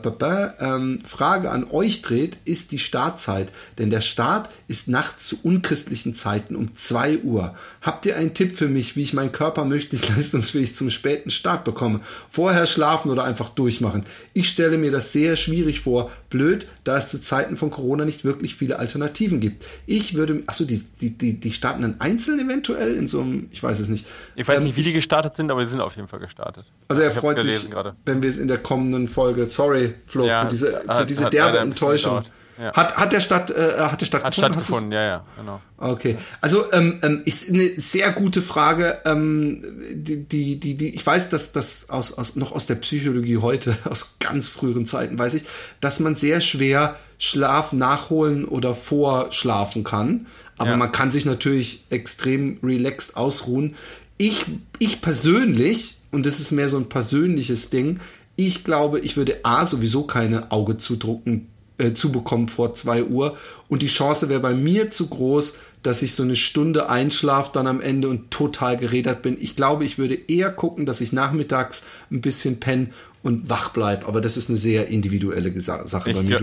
ähm, Frage an euch dreht, ist die Startzeit. Denn der Start ist nachts zu unchristlichen Zeiten um 2 Uhr. Habt ihr einen Tipp für mich, wie ich meinen Körper möglichst *laughs* leistungsfähig zum späten Start bekomme? Vorher schlafen oder einfach durchmachen? Ich stelle mir das sehr schwierig vor. Blöd, da es zu Zeiten von Corona nicht wirklich viele Alternativen gibt. Ich würde, achso, die, die, die, die starten dann einzeln eventuell in so einem, ich weiß es nicht. Ich weiß nicht, wie die die gestartet sind, aber die sind auf jeden Fall gestartet. Also er freut sich, wenn wir es in der kommenden Folge, sorry Flo, ja, für diese, für hat, diese derbe Enttäuschung. Ja. Hat, hat der Stadt, äh, hat der Stadt hat stattgefunden, ja, ja, genau. Okay. Also ähm, ähm, ist eine sehr gute Frage. Ähm, die, die, die, die, ich weiß, dass das aus, aus, noch aus der Psychologie heute, *laughs* aus ganz früheren Zeiten weiß ich, dass man sehr schwer Schlaf nachholen oder vorschlafen kann. Aber ja. man kann sich natürlich extrem relaxed ausruhen ich, ich persönlich, und das ist mehr so ein persönliches Ding, ich glaube, ich würde A sowieso keine Auge zudrucken, äh, zubekommen vor 2 Uhr. Und die Chance wäre bei mir zu groß, dass ich so eine Stunde einschlafe dann am Ende und total gerädert bin. Ich glaube, ich würde eher gucken, dass ich nachmittags ein bisschen penne und wach bleibe. Aber das ist eine sehr individuelle Sache ich, bei mir.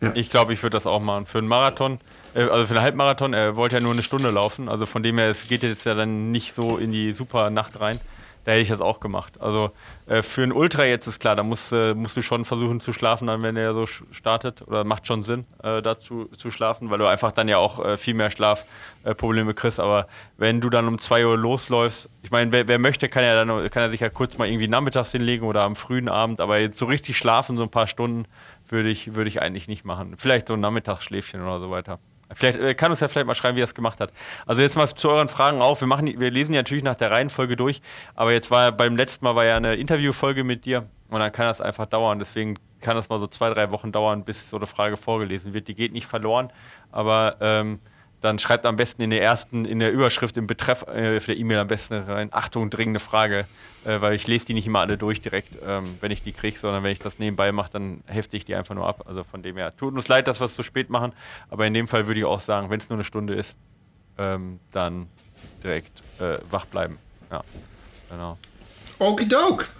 Ja. Ich glaube, ich würde das auch machen. Für einen Marathon also für einen Halbmarathon, er wollte ja nur eine Stunde laufen, also von dem her, es geht jetzt ja dann nicht so in die super Nacht rein. Da hätte ich das auch gemacht. Also äh, für einen Ultra jetzt ist klar, da musst, äh, musst du schon versuchen zu schlafen, dann wenn er so startet. Oder macht schon Sinn, äh, dazu zu schlafen, weil du einfach dann ja auch äh, viel mehr Schlafprobleme kriegst. Aber wenn du dann um 2 Uhr losläufst, ich meine, wer, wer, möchte, kann ja dann kann er sich ja kurz mal irgendwie nachmittags hinlegen oder am frühen Abend, aber jetzt so richtig schlafen, so ein paar Stunden, würde ich, würde ich eigentlich nicht machen. Vielleicht so ein Nachmittagsschläfchen oder so weiter. Vielleicht äh, kann uns ja vielleicht mal schreiben, wie er es gemacht hat. Also jetzt mal zu euren Fragen auf. Wir, machen, wir lesen ja natürlich nach der Reihenfolge durch, aber jetzt war beim letzten Mal war ja eine Interviewfolge mit dir und dann kann das einfach dauern. Deswegen kann das mal so zwei, drei Wochen dauern, bis so eine Frage vorgelesen wird. Die geht nicht verloren, aber ähm, dann schreibt am besten in der ersten, in der Überschrift, im Betreff äh, für der E-Mail am besten rein, Achtung, dringende Frage, äh, weil ich lese die nicht immer alle durch direkt, ähm, wenn ich die kriege, sondern wenn ich das nebenbei mache, dann hefte ich die einfach nur ab. Also von dem her, tut uns leid, dass wir es zu spät machen, aber in dem Fall würde ich auch sagen, wenn es nur eine Stunde ist, ähm, dann direkt äh, wach bleiben. Ja, genau. Okidok.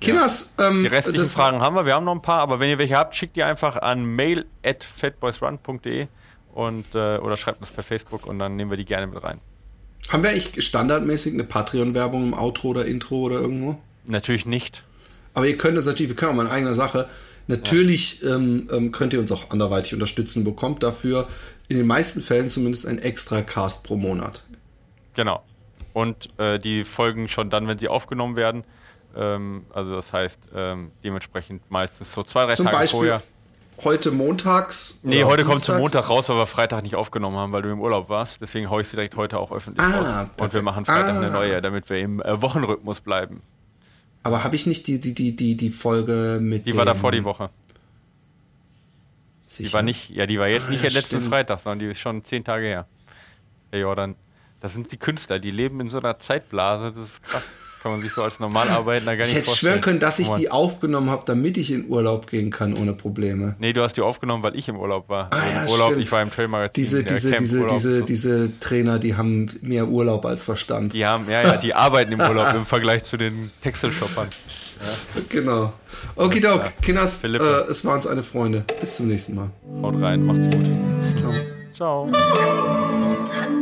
Kinders, ähm, Die restlichen Fragen haben wir, wir haben noch ein paar, aber wenn ihr welche habt, schickt die einfach an mail at fatboysrun.de und äh, oder schreibt uns per Facebook und dann nehmen wir die gerne mit rein. Haben wir eigentlich standardmäßig eine Patreon-Werbung im Outro oder Intro oder irgendwo? Natürlich nicht. Aber ihr könnt uns natürlich, wir können auch mal in eigener Sache. Natürlich ähm, ähm, könnt ihr uns auch anderweitig unterstützen, bekommt dafür in den meisten Fällen zumindest ein extra Cast pro Monat. Genau. Und äh, die Folgen schon dann, wenn sie aufgenommen werden. Ähm, also das heißt, ähm, dementsprechend meistens so zwei, drei Zum Tage Beispiel vorher. Heute montags. Nee, heute kommt zum. Montag raus, weil wir Freitag nicht aufgenommen haben, weil du im Urlaub warst. Deswegen haue ich sie direkt heute auch öffentlich Ah, raus. Und wir perfekt. machen Freitag Ah. eine neue, damit wir im äh, Wochenrhythmus bleiben. Aber habe ich nicht die, die, die, die, die Folge mit. Die war davor die Woche. Die Sicher? war nicht, ja, die war jetzt Ah, nicht ja, der letzte. Freitag, sondern die ist schon zehn Tage her. Der Jordan. Das sind die Künstler, die leben in so einer Zeitblase, das ist krass. Kann man sich so als Normalarbeitender gar Ich nicht hätte vorstellen. schwören können, dass ich die aufgenommen habe, damit ich in Urlaub gehen kann ohne Probleme. Nee, du hast die aufgenommen, weil ich im Urlaub war. Ah, Im ja, Urlaub, stimmt. ich war im Trailmagazin. Diese, diese, diese, diese, diese Trainer, die haben mehr Urlaub als Verstand. Die haben, ja, ja, die *laughs* arbeiten im Urlaub im Vergleich zu den Texelshoppern. Genau. Okidok. Kinders, äh, es war uns eine Freunde. Bis zum nächsten Mal. Haut rein, macht's gut. Ciao. Ciao.